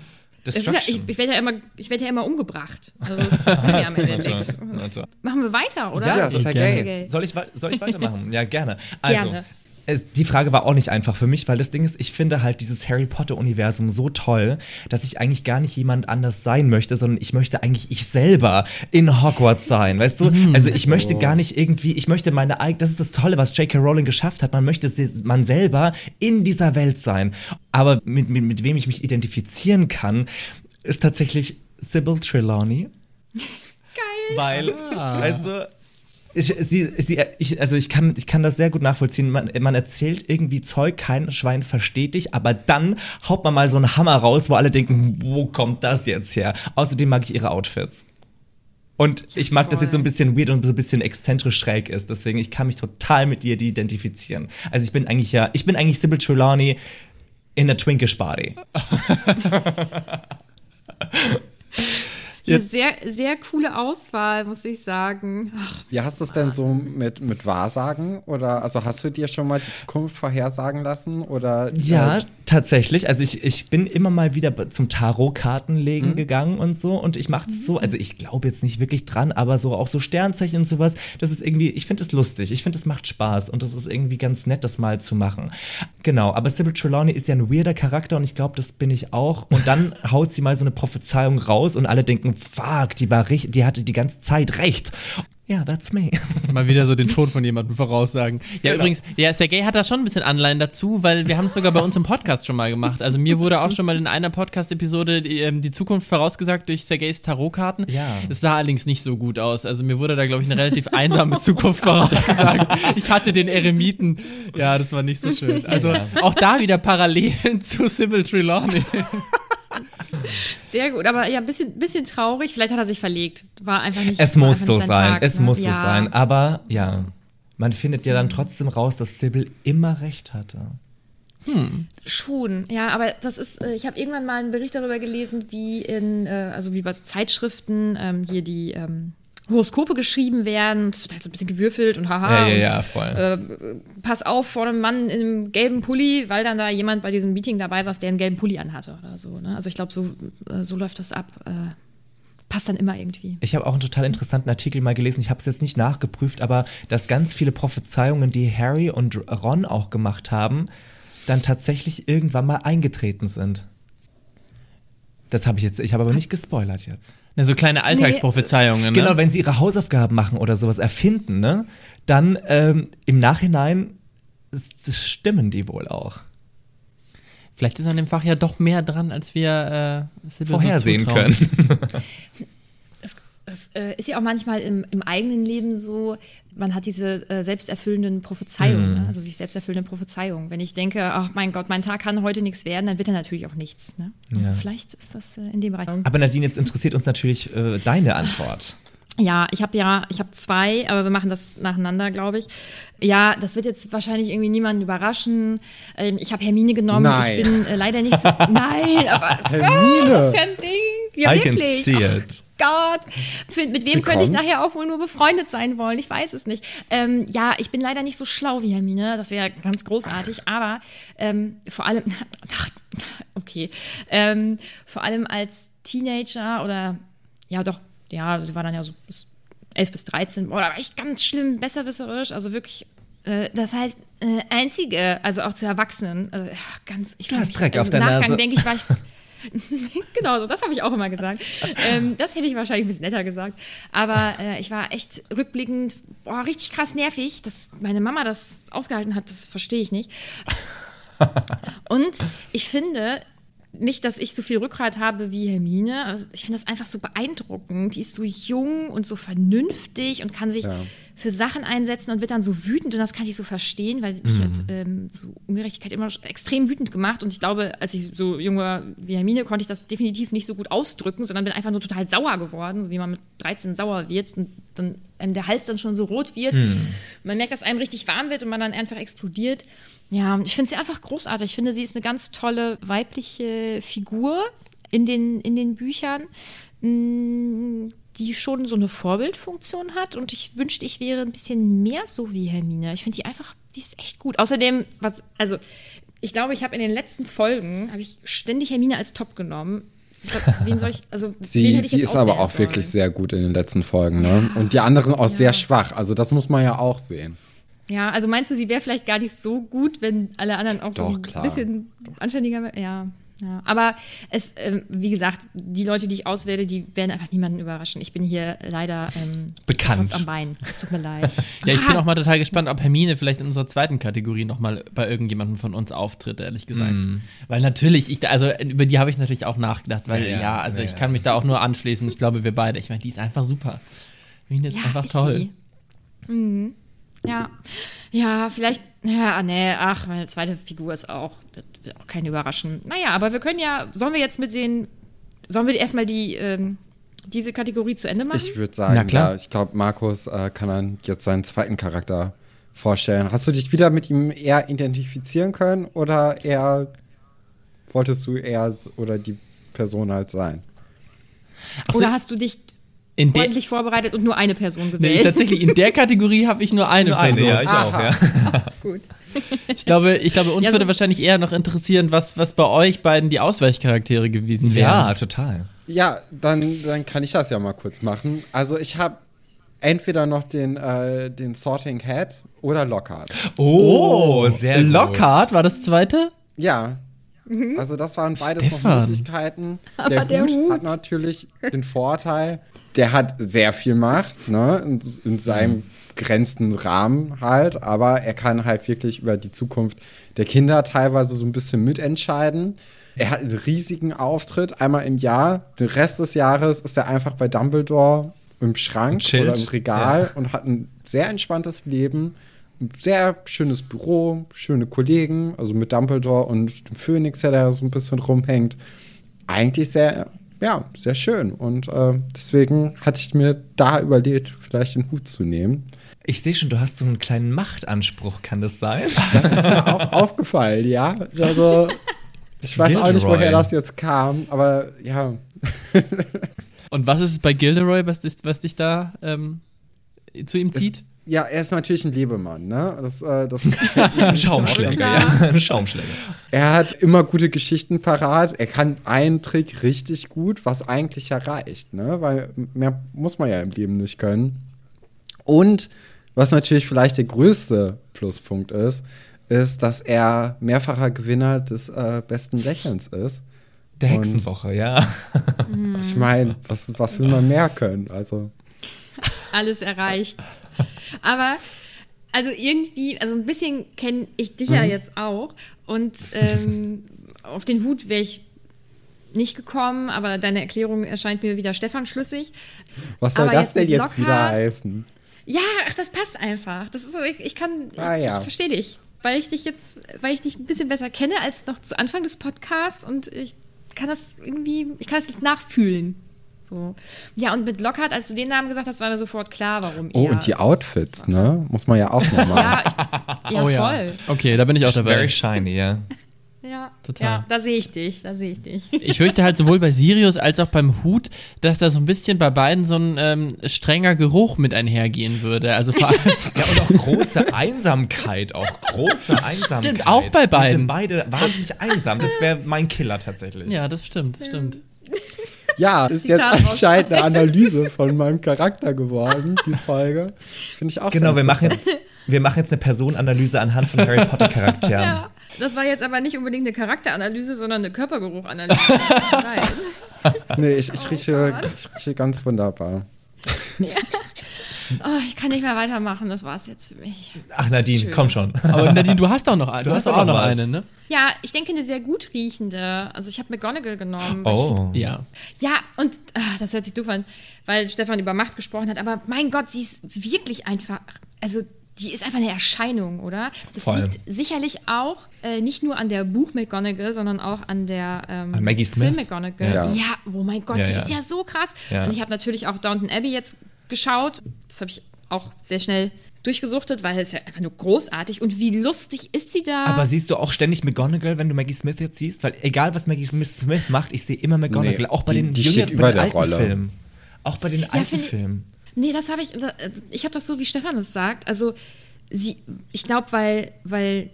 S3: ist ja, ich,
S2: Destruction.
S3: ich werde ja immer, ich werde ja immer umgebracht. Also ja am Ende nichts.
S2: toll.
S3: Machen wir weiter, oder?
S2: Ja,
S4: das ist ja geil.
S2: Soll ich, soll ich weitermachen? ja, gerne. Also,
S3: Gerne.
S2: Es- die Frage war auch nicht einfach für mich, weil das Ding ist, ich finde halt dieses Harry Potter-Universum so toll, dass ich eigentlich gar nicht jemand anders sein möchte, sondern ich möchte eigentlich ich selber in Hogwarts sein, weißt du? Also ich möchte gar nicht irgendwie, ich möchte meine eigene, das ist das Tolle, was J.K. Rowling geschafft hat, man möchte man selber in dieser Welt sein. Aber mit, mit, mit wem ich mich identifizieren kann, ist tatsächlich Sybil Trelawney.
S3: Geil.
S2: Weil, weißt du, ich, sie, sie, ich, also ich kann, ich kann das sehr gut nachvollziehen. Man, man erzählt irgendwie Zeug, kein Schwein versteht dich, aber dann haut man mal so einen Hammer raus, wo alle denken, wo kommt das jetzt her? Außerdem mag ich ihre Outfits. Und ich mag, dass sie so ein bisschen weird und so ein bisschen exzentrisch schräg ist. Deswegen, ich kann mich total mit ihr identifizieren. Also ich bin eigentlich ja, ich bin eigentlich Sybil Trelawney in a Twinkish Body.
S3: Ja, sehr, sehr coole Auswahl, muss ich sagen. Ach,
S4: Wie hast du es denn so mit, mit Wahrsagen? Oder also hast du dir schon mal die Zukunft vorhersagen lassen? Oder
S2: Ja,
S4: äh,
S2: tatsächlich. Also ich, ich bin immer mal wieder zum Tarotkartenlegen
S4: Mhm.
S2: gegangen und so. Und ich mache es so, also ich glaube jetzt nicht wirklich dran, aber so auch so Sternzeichen und sowas. Das ist irgendwie, ich finde es lustig. Ich finde, es macht Spaß. Und das ist irgendwie ganz nett, das mal zu machen. Genau, aber Sybil Trelawney ist ja ein weirder Charakter und ich glaube, das bin ich auch. Und dann haut sie mal so eine Prophezeiung raus und alle denken, fuck, die war richtig, die hatte die ganze Zeit recht. Ja, that's me.
S1: Mal wieder so den Tod von jemandem voraussagen. Ja,
S2: Genau.
S1: übrigens, ja, Sergei hat da schon ein bisschen Anleihen dazu, weil wir haben es sogar bei uns im Podcast schon mal gemacht. Also mir wurde auch schon mal in einer Podcast-Episode die, ähm, die Zukunft vorausgesagt durch Sergeis Tarotkarten.
S2: Ja.
S1: Es sah allerdings nicht so gut aus. Also mir wurde da, glaube ich, eine relativ einsame Zukunft vorausgesagt. Ich hatte den Eremiten. Ja, das war nicht so schön. Also
S2: Ja.
S1: auch da wieder Parallelen zu Sybil Trelawney.
S3: sehr gut, aber ja, ein bisschen, bisschen traurig. Vielleicht hat er sich verlegt. War einfach nicht.
S2: Es muss so
S3: sein Tag,
S2: es
S3: ne?
S2: muss so
S3: ja.
S2: sein. Aber ja, man findet ja dann trotzdem raus, dass Sybil immer recht hatte.
S3: Schon, ja, aber das ist, äh, ich habe irgendwann mal einen Bericht darüber gelesen, wie in, äh, also wie bei so Zeitschriften ähm, hier die ähm, Horoskope geschrieben werden. Es wird halt so ein bisschen gewürfelt und haha.
S2: Ja, ja,
S3: und,
S2: ja, voll.
S3: Äh, pass auf vor einem Mann in einem gelben Pulli, weil dann da jemand bei diesem Meeting dabei saß, der einen gelben Pulli anhatte oder so. Ne? Also ich glaube, so, äh, so läuft das ab. Äh, passt dann immer irgendwie.
S2: Ich habe auch einen total interessanten Artikel mal gelesen. Ich habe es jetzt nicht nachgeprüft, aber dass ganz viele Prophezeiungen, die Harry und Ron auch gemacht haben, dann tatsächlich irgendwann mal eingetreten sind. Das habe ich jetzt, ich habe aber nicht gespoilert jetzt.
S1: Ja, so kleine Alltagsprophezeiungen. Ne?
S2: Genau, wenn sie ihre Hausaufgaben machen oder sowas erfinden, ne, dann ähm, im Nachhinein stimmen die wohl auch.
S1: Vielleicht ist an dem Fach ja doch mehr dran, als wir äh, so
S2: Vorhersehen
S1: zutrauen.
S2: können.
S3: Es äh, ist ja auch manchmal im, im eigenen Leben so, man hat diese äh, selbsterfüllenden Prophezeiungen, ne? also sich selbsterfüllende Prophezeiungen. Wenn ich denke, ach mein Gott, mein Tag kann heute nichts werden, dann wird er natürlich auch nichts. Ne? Also
S2: Ja.
S3: vielleicht ist das äh, in dem Bereich.
S2: Aber Nadine, jetzt interessiert uns natürlich äh, deine Antwort.
S3: Ja, ich habe ja, ich habe zwei, aber wir machen das nacheinander, glaube ich. Ja, das wird jetzt wahrscheinlich irgendwie niemanden überraschen. Ähm, ich habe Hermine genommen.
S4: Nein.
S3: Ich bin äh, leider nicht so. Nein, aber
S4: Hermine.
S3: das ist ja ein Ding. Ja,
S2: I can
S3: wirklich.
S2: see it.
S3: Gott, mit, wem könnte ich nachher auch wohl nur befreundet sein wollen? Ich weiß es nicht. Ähm, ja, ich bin leider nicht so schlau wie Hermine. Das wäre ganz großartig. Aber ähm, vor allem, ach, okay, ähm, vor allem als Teenager oder ja doch, ja, sie war dann ja so bis 11 bis 13. Boah, da war ich ganz schlimm besserwisserisch. Also wirklich. äh, Das heißt, äh, einzige, also auch zu Erwachsenen, also, ganz, ich
S2: Du hast Dreck auf der
S3: Nachgang
S2: Nase.
S3: denke ich, war ich, genau so, das habe ich auch immer gesagt. Ähm, das hätte ich wahrscheinlich ein bisschen netter gesagt. Aber äh, ich war echt rückblickend, boah, richtig krass nervig. Dass meine Mama das ausgehalten hat, das verstehe ich nicht. Und ich finde, nicht, dass ich so viel Rückgrat habe wie Hermine. Also ich finde das einfach so beeindruckend. Die ist so jung und so vernünftig und kann sich
S4: Ja.
S3: Für Sachen einsetzen und wird dann so wütend. Und das kann ich so verstehen, weil mich hat ähm, so Ungerechtigkeit immer extrem wütend gemacht. Und ich glaube, als ich so jung war wie Hermine, konnte ich das definitiv nicht so gut ausdrücken, sondern bin einfach nur total sauer geworden, so wie man mit 13 sauer wird und dann einem der Hals dann schon so rot wird. Man merkt, dass einem richtig warm wird und man dann einfach explodiert. Ja, ich finde sie einfach großartig. Ich finde, sie ist eine ganz tolle weibliche Figur in den, in den Büchern, mh, die schon so eine Vorbildfunktion hat. Und ich wünschte, ich wäre ein bisschen mehr so wie Hermine. Ich finde die einfach, die ist echt gut. Außerdem, was, also, ich glaube, ich habe in den letzten Folgen, habe ich ständig Hermine als Top genommen. Wen soll ich, also,
S4: Sie,
S3: hätte ich
S4: sie ist aber auch wirklich
S3: sollen?
S4: sehr gut in den letzten Folgen, ne? Und die anderen auch sehr schwach. Also das muss man ja auch sehen.
S3: Ja, also meinst du, sie wäre vielleicht gar nicht so gut, wenn alle anderen auch so
S4: Doch,
S3: ein
S4: klar.
S3: bisschen anständiger wären? Ja. Ja, aber es, ähm, wie gesagt, die Leute, die ich auswähle, die werden einfach niemanden überraschen. Ich bin hier leider ähm,
S2: Bekannt.
S3: am Bein. Es tut mir leid.
S1: Ja, ich bin auch mal total gespannt, ob Hermine vielleicht in unserer zweiten Kategorie nochmal bei irgendjemandem von uns auftritt, ehrlich gesagt.
S2: Mm.
S1: Weil natürlich, ich, also über die habe ich natürlich auch nachgedacht, weil
S2: Ja,
S1: ja,
S2: ja,
S1: also
S2: ja,
S1: ich
S2: ja.
S1: kann mich da auch nur anschließen. Ich glaube, wir beide. Ich meine, die ist einfach super. Hermine ist
S3: Ja,
S1: einfach
S3: ist
S1: toll.
S3: sie. Mhm. Ja. Ja, vielleicht, ja, nee, ach, meine zweite Figur ist auch, das wird auch keinen überraschen. Naja, aber wir können ja, sollen wir jetzt mit den, sollen wir erstmal die, ähm, diese Kategorie zu Ende machen?
S4: Ich würde sagen,
S1: Na klar.
S4: ja, ich glaube, Markus äh, kann dann jetzt seinen zweiten Charakter vorstellen. Hast du dich wieder mit ihm eher identifizieren können oder eher wolltest du eher oder die Person halt sein?
S1: Achso,
S3: Oder hast du dich
S1: in der,
S3: ordentlich vorbereitet und nur eine Person
S1: nee,
S3: gewählt?
S1: ich, tatsächlich, in der Kategorie habe ich nur eine
S2: Nur eine,
S1: Person.
S2: ja, ich auch,
S4: Aha.
S2: ja.
S3: Gut.
S1: Ich glaube, ich glaube uns
S3: Ja, so-
S1: würde wahrscheinlich eher noch interessieren, was, was bei euch beiden die Ausweichcharaktere gewesen wären.
S2: Ja, total.
S4: Ja, dann, dann kann ich das ja mal kurz machen. Also ich habe entweder noch den, äh, den Sorting Hat oder Lockhart.
S2: Oh, sehr gut.
S1: Lockhart war das zweite?
S4: Ja. Also das waren beides noch
S1: Stefan.
S4: Möglichkeiten.
S3: Aber der
S4: Hut,
S3: Hut.
S4: hat natürlich den Vorteil, der hat sehr viel Macht, ne, in, in seinem begrenzten Rahmen halt, aber er kann halt wirklich über die Zukunft der Kinder teilweise so ein bisschen mitentscheiden. Er hat einen riesigen Auftritt, einmal im Jahr. Den Rest des Jahres ist er einfach bei Dumbledore im Schrank oder im Regal und hat ein sehr entspanntes Leben. Ein sehr schönes Büro, schöne Kollegen, also mit Dumbledore und dem Phönix, der da so ein bisschen rumhängt. Eigentlich sehr, ja, sehr schön. Und äh, deswegen hatte ich mir da überlegt, vielleicht den Hut zu nehmen.
S2: Ich sehe schon, du hast so einen kleinen Machtanspruch, kann das sein?
S4: Das ist mir auch aufgefallen, ja. Also, ich weiß auch nicht,
S2: Gilderoy.
S4: woher das jetzt kam, aber ja.
S1: Und was ist es bei Gilderoy, was, dich- was dich da ähm, zu ihm zieht?
S4: Ja, er ist natürlich ein Lebemann, ne? Das, äh, das
S2: Ein Schaumschläger, ja. Ein Schaumschläger.
S4: Er hat immer gute Geschichten parat. Er kann einen Trick richtig gut, was eigentlich ja reicht, ne? Weil mehr muss man ja im Leben nicht können. Und was natürlich vielleicht der größte Pluspunkt ist, ist, dass er mehrfacher Gewinner des äh, besten Lächelns ist.
S2: Der Hexenwoche, ja.
S4: Ich meine, was, was will man mehr können? Also,
S3: Alles erreicht. Aber, also irgendwie, also ein bisschen kenne ich dich ja jetzt auch. Und ähm, auf den Hut wäre ich nicht gekommen, aber deine Erklärung erscheint mir wieder Stefan schlüssig.
S4: was soll
S3: Aber
S4: das
S3: jetzt
S4: denn jetzt wieder
S3: Lockhart-
S4: heißen?
S3: Ja, ach, das passt einfach. Das ist so, ich, ich kann,
S4: Ah, ja.
S3: ich verstehe dich, weil ich dich jetzt, weil ich dich ein bisschen besser kenne als noch zu Anfang des Podcasts und ich kann das irgendwie, ich kann das jetzt nachfühlen. So. Ja, und mit Lockhart, als du den Namen gesagt hast, war mir sofort klar, warum
S4: Oh, und die Outfits, ne? Muss man ja auch noch machen.
S3: Ja, ja
S1: oh
S3: voll.
S1: Okay, da bin ich auch dabei.
S2: Very shiny, ja.
S3: Ja,
S1: Total.
S3: Ja, da sehe ich dich, da sehe ich dich.
S1: Ich fürchte halt sowohl bei Sirius als auch beim Hut, dass da so ein bisschen bei beiden so ein ähm, strenger Geruch mit einhergehen würde. Also vor allem,
S2: Ja, und auch große Einsamkeit, auch große Einsamkeit.
S1: Stimmt, auch bei
S2: Die
S1: beiden.
S2: sind beide wahnsinnig einsam. Das wäre mein Killer tatsächlich.
S1: ja, das stimmt, das stimmt.
S4: Ja, ist jetzt anscheinend eine Analyse von meinem Charakter geworden, die Folge. Finde ich auch
S2: Genau, wir machen, jetzt, wir machen jetzt eine Personenanalyse anhand von Harry Potter Charakteren.
S3: Ja, das war jetzt aber nicht unbedingt eine Charakteranalyse, sondern eine Körpergeruchanalyse.
S4: Nee, ich, ich, rieche, ich rieche ganz wunderbar.
S3: Oh, ich kann nicht mehr weitermachen, das war's jetzt für mich.
S2: Ach Nadine,
S3: Schön.
S2: komm schon.
S1: Aber Nadine, du hast auch noch eine. Du,
S2: Du
S1: hast
S2: hast
S1: auch
S2: auch
S1: noch
S2: was.
S1: eine, ne?
S3: Ja, ich denke eine sehr gut riechende. Also ich habe McGonagall genommen.
S2: Oh.
S1: Ja.
S3: Ich, ja, und ah, das hört sich doof an, weil Stefan über Macht gesprochen hat. Aber mein Gott, sie ist wirklich einfach, also die ist einfach eine Erscheinung, oder? Das
S2: Voll.
S3: liegt sicherlich auch äh, nicht nur an der Buch McGonagall, sondern auch an der ähm,
S2: An Maggie Smith.
S3: Film McGonagall.
S4: Ja.
S3: Ja. oh mein Gott,
S2: Ja,
S3: die
S2: ja.
S3: ist ja so krass.
S2: Ja.
S3: Und ich habe natürlich auch Downton Abbey jetzt geschaut. Das habe ich auch sehr schnell durchgesuchtet, weil es ja einfach nur großartig und wie lustig ist sie da.
S2: Aber siehst du auch ständig McGonagall, wenn du Maggie Smith jetzt siehst? Weil egal, was Maggie Smith macht, ich sehe immer McGonagall.
S4: Nee,
S2: auch bei
S4: die-
S2: den
S4: die
S2: jüngeren- bei den alten
S4: Rolle.
S2: Filmen. Auch bei den alten
S3: finde ich-
S2: Filmen.
S3: Nee, das habe ich, ich habe das so, wie Stefan es sagt. Also, sie, ich glaube, weil, weil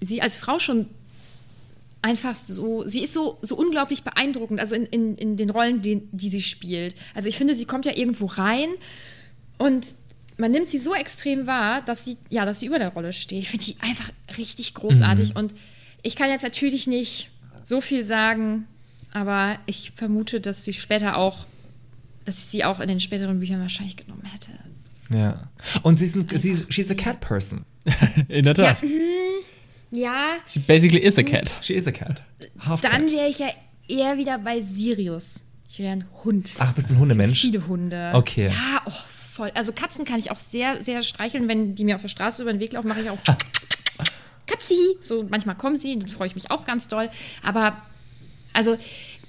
S3: sie als Frau schon einfach so, sie ist so, so unglaublich beeindruckend, also in, in, in den Rollen, die, die sie spielt. Also, ich finde, sie kommt ja irgendwo rein und man nimmt sie so extrem wahr, dass sie, ja, dass sie über der Rolle steht. Ich finde die einfach richtig großartig und ich kann jetzt natürlich nicht so viel sagen, aber ich vermute, dass sie später auch, dass ich sie auch in den späteren Büchern wahrscheinlich genommen hätte.
S2: Ja. Und sie ist, ein, sie ist she's a cat person.
S1: In der Tat.
S3: Ja,
S1: She basically is a cat.
S2: She is a cat. Half
S3: dann wäre ich ja eher wieder bei Sirius. Ich wäre ein Hund.
S2: Ach, bist ein Hundemensch?
S3: Viele Hunde.
S2: Okay.
S3: Ja, oh, voll. Also Katzen kann ich auch sehr, sehr streicheln. Wenn die mir auf der Straße über den Weg laufen, mache ich auch Katzi. So manchmal kommen sie, dann freue ich mich auch ganz doll. Aber also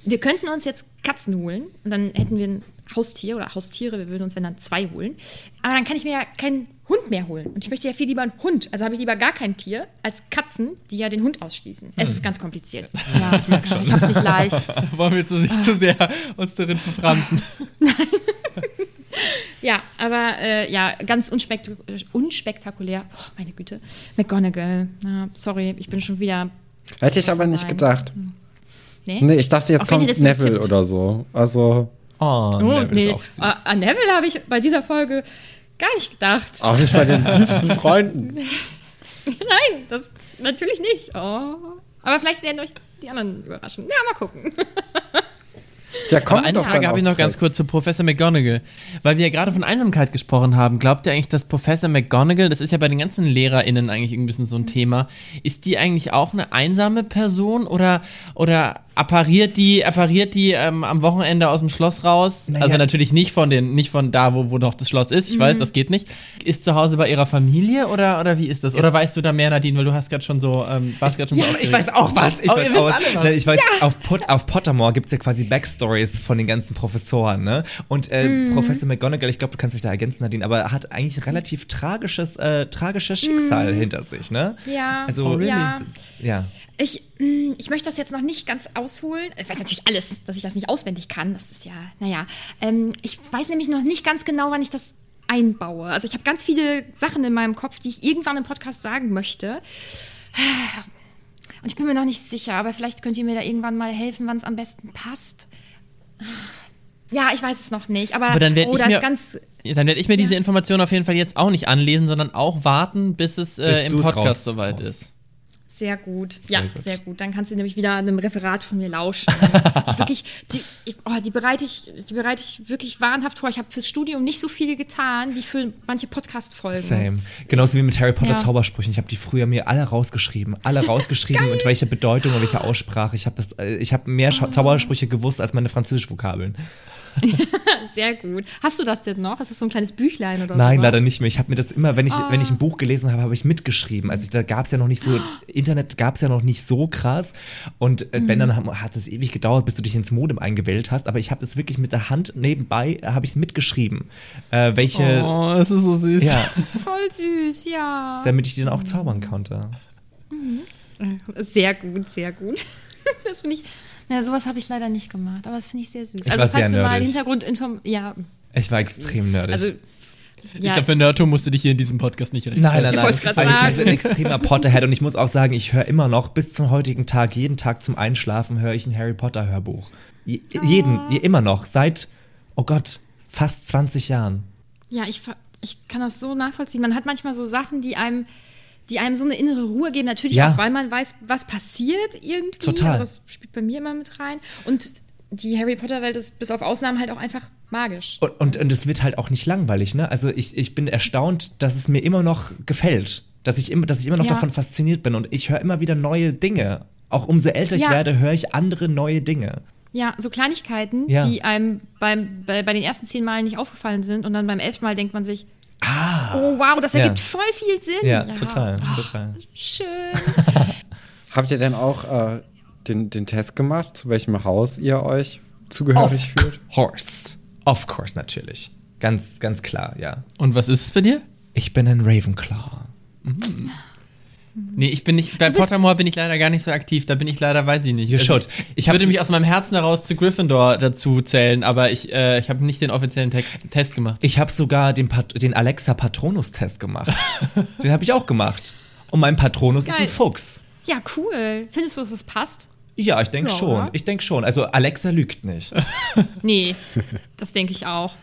S3: wir könnten uns jetzt Katzen holen und dann hätten wir ein Haustier oder Haustiere. Wir würden uns wenn dann zwei holen. Aber dann kann ich mir ja keinen Hund mehr holen. Und ich möchte ja viel lieber einen Hund. Also habe ich lieber gar kein Tier als Katzen, die ja den Hund ausschließen. Es ist ganz kompliziert. Ja, ich merke schon. Ich habe es nicht leicht.
S1: Wollen wir jetzt so nicht zu sehr uns darin verfransen.
S3: Ja, aber äh, ja, ganz unspekt unspektakulär. Oh, meine Güte. McGonagall. Ja, sorry, ich bin schon wieder.
S4: Hätte ich aber nicht
S3: Nein.
S4: gedacht.
S3: Nee,
S4: Nee, ich dachte, jetzt
S3: Auf wen
S4: kommt Neville oder so. Also
S2: Oh,
S3: Oh,
S2: Neville
S3: nee.
S2: ist auch süß.
S3: Ah, An Neville habe ich bei dieser Folge gar nicht gedacht.
S4: auch nicht bei den liebsten Freunden.
S3: Nein, das natürlich nicht. Oh. Aber vielleicht werden euch die anderen überraschen. Ja, mal gucken.
S4: Ja, komm
S1: Aber eine Frage habe ich noch ganz kurz zu Professor McGonagall. Weil wir ja gerade von Einsamkeit gesprochen haben. Glaubt ihr eigentlich, dass Professor McGonagall, das ist ja bei den ganzen LehrerInnen eigentlich ein bisschen so ein Thema, ist die eigentlich auch eine einsame Person oder, oder appariert die, appariert die ähm, am Wochenende aus dem Schloss raus?
S2: Naja.
S1: Also natürlich nicht von den, nicht von da, wo, wo noch das Schloss ist. Ich weiß, das geht nicht. Ist zu Hause bei ihrer Familie oder, oder wie ist das? Oder weißt du da mehr, Nadine, weil du hast gerade schon so, ähm, warst gerade schon
S2: Ja,
S1: so
S2: ich weiß auch was. Ich
S1: Oh,
S2: weiß
S1: ihr wisst
S2: auch,
S1: alle was.
S2: Nein, ich weiß, auf, Pot, auf Pottermore gibt es ja quasi Backstories von den ganzen Professoren, ne? Und äh,
S3: Mhm.
S2: Professor McGonagall, ich glaube, du kannst mich da ergänzen, Nadine, aber hat eigentlich relativ tragisches, äh, tragisches Schicksal hinter sich, ne?
S3: Mhm. Ja,
S2: Also,
S3: Oh, really? ja.
S2: ja.
S3: Ich, mh, ich möchte das jetzt noch nicht ganz ausholen. Ich weiß natürlich alles, dass ich das nicht auswendig kann. Das ist ja, naja. Ähm, ich weiß nämlich noch nicht ganz genau, wann ich das einbaue. Also ich habe ganz viele Sachen in meinem Kopf, die ich irgendwann im Podcast sagen möchte. Und ich bin mir noch nicht sicher, aber vielleicht könnt ihr mir da irgendwann mal helfen, wann es am besten passt. Ja, ich weiß es noch nicht, aber,
S1: Aber dann werd
S3: oh,
S1: ich mir-
S3: ist ganz.
S1: Ja, dann werde ich mir diese Information auf jeden Fall jetzt auch nicht anlesen, sondern auch warten, bis es äh, im Podcast
S2: raus-
S1: soweit
S2: raus.
S1: ist.
S3: Sehr gut. ja,
S2: gut.
S3: sehr gut. Dann kannst du nämlich wieder einem Referat von mir lauschen. ich wirklich, die, ich, oh, die bereite ich, die bereite ich wirklich wahnhaft vor. Ich habe fürs Studium nicht so viel getan wie für manche Podcast-Folgen.
S2: Same. Genauso wie mit Harry Potter
S3: Ja.
S2: Zaubersprüchen. Ich habe die früher mir alle rausgeschrieben. Alle rausgeschrieben und welche Bedeutung und welche Aussprache. Ich habe äh, hab mehr Scha- Zaubersprüche gewusst als meine Französisch-Vokabeln.
S3: Sehr gut. Hast du das denn noch? Ist das so ein kleines Büchlein oder so?
S2: Nein, leider nicht mehr. Ich habe mir das immer, wenn ich, wenn
S3: Ah.
S2: ich ein Buch gelesen habe, habe ich mitgeschrieben. Also da gab es ja noch nicht so, Internet gab es ja noch nicht so krass. Und äh,
S3: Mhm.
S2: wenn, dann hat es ewig gedauert, bis du dich ins Modem eingewählt hast. Aber ich habe das wirklich mit der Hand nebenbei, äh, habe ich mitgeschrieben. Äh, welche,
S1: Oh, das ist so süß.
S2: ja,
S3: Das ist voll süß, ja.
S2: damit ich die dann auch zaubern konnte.
S3: Sehr gut, sehr gut. Das finde ich. Ja, sowas habe ich leider nicht gemacht, aber das finde ich sehr süß.
S2: Ich
S3: also
S2: war
S3: falls
S2: sehr
S3: wir mal
S2: nerdig.
S3: Hintergrundinform ja,
S2: Ich war extrem nerdig.
S3: also
S1: Ich
S3: ja,
S1: glaube, für Nerdtum musst du dich hier in diesem Podcast nicht rechtfertigen.
S2: Nein, nein,
S3: Ich
S2: nein.
S3: wollt's
S2: Das ist ein,
S3: sagen.
S2: ein extremer Potterhead und ich muss auch sagen, ich höre immer noch bis zum heutigen Tag, jeden Tag zum Einschlafen höre ich ein Harry Potter Hörbuch. Je, Jeden, je, immer noch, seit, oh Gott, fast 20 Jahren.
S3: Ja, ich, ich kann das so nachvollziehen. Man hat manchmal so Sachen, die einem, die einem so eine innere Ruhe geben. Natürlich
S2: Ja.
S3: auch, weil man weiß, was passiert irgendwie.
S2: Total.
S3: Also das spielt bei mir immer mit rein. Und die Harry Potter-Welt ist bis auf Ausnahmen halt auch einfach magisch.
S2: Und, und, und es wird halt auch nicht langweilig, ne? Also ich, ich bin erstaunt, dass es mir immer noch gefällt. Dass ich immer, dass ich immer noch
S3: Ja.
S2: davon fasziniert bin und ich höre immer wieder neue Dinge. Auch umso älter ich
S3: Ja.
S2: werde, höre ich andere neue Dinge.
S3: Ja, so Kleinigkeiten,
S2: Ja.
S3: die einem beim, bei, bei den ersten zehn Malen nicht aufgefallen sind. Und dann beim elften Mal denkt man sich, oh wow, das
S2: Ja.
S3: ergibt voll viel Sinn.
S2: Ja, total, total.
S3: Schön.
S4: Habt ihr denn auch äh, den, den Test gemacht, zu welchem Haus ihr euch zugehörig fühlt?
S2: course. Of course, natürlich. Ganz, ganz klar, ja.
S1: Und was ist es bei dir?
S2: Ich bin ein Ravenclaw.
S1: Nee, ich bin nicht, bei Pottermore bin ich leider gar nicht so aktiv. Da bin ich leider, weiß ich nicht.
S2: You should.
S1: Ich,
S2: Ich
S1: würde mich aus meinem Herzen heraus zu Gryffindor dazu zählen, aber ich, äh, ich habe nicht den offiziellen Text, Test gemacht.
S2: Ich habe sogar den, Pat den Alexa Patronus-Test gemacht. den habe ich auch gemacht. Und mein Patronus ist ein
S3: Geil.
S2: Fuchs.
S3: Ja, cool. Findest du, dass es passt?
S2: Ja, ich denke
S3: Ja,
S2: schon.
S3: oder?
S2: Ich denke schon. Also Alexa lügt nicht.
S3: Nee, das denke ich auch.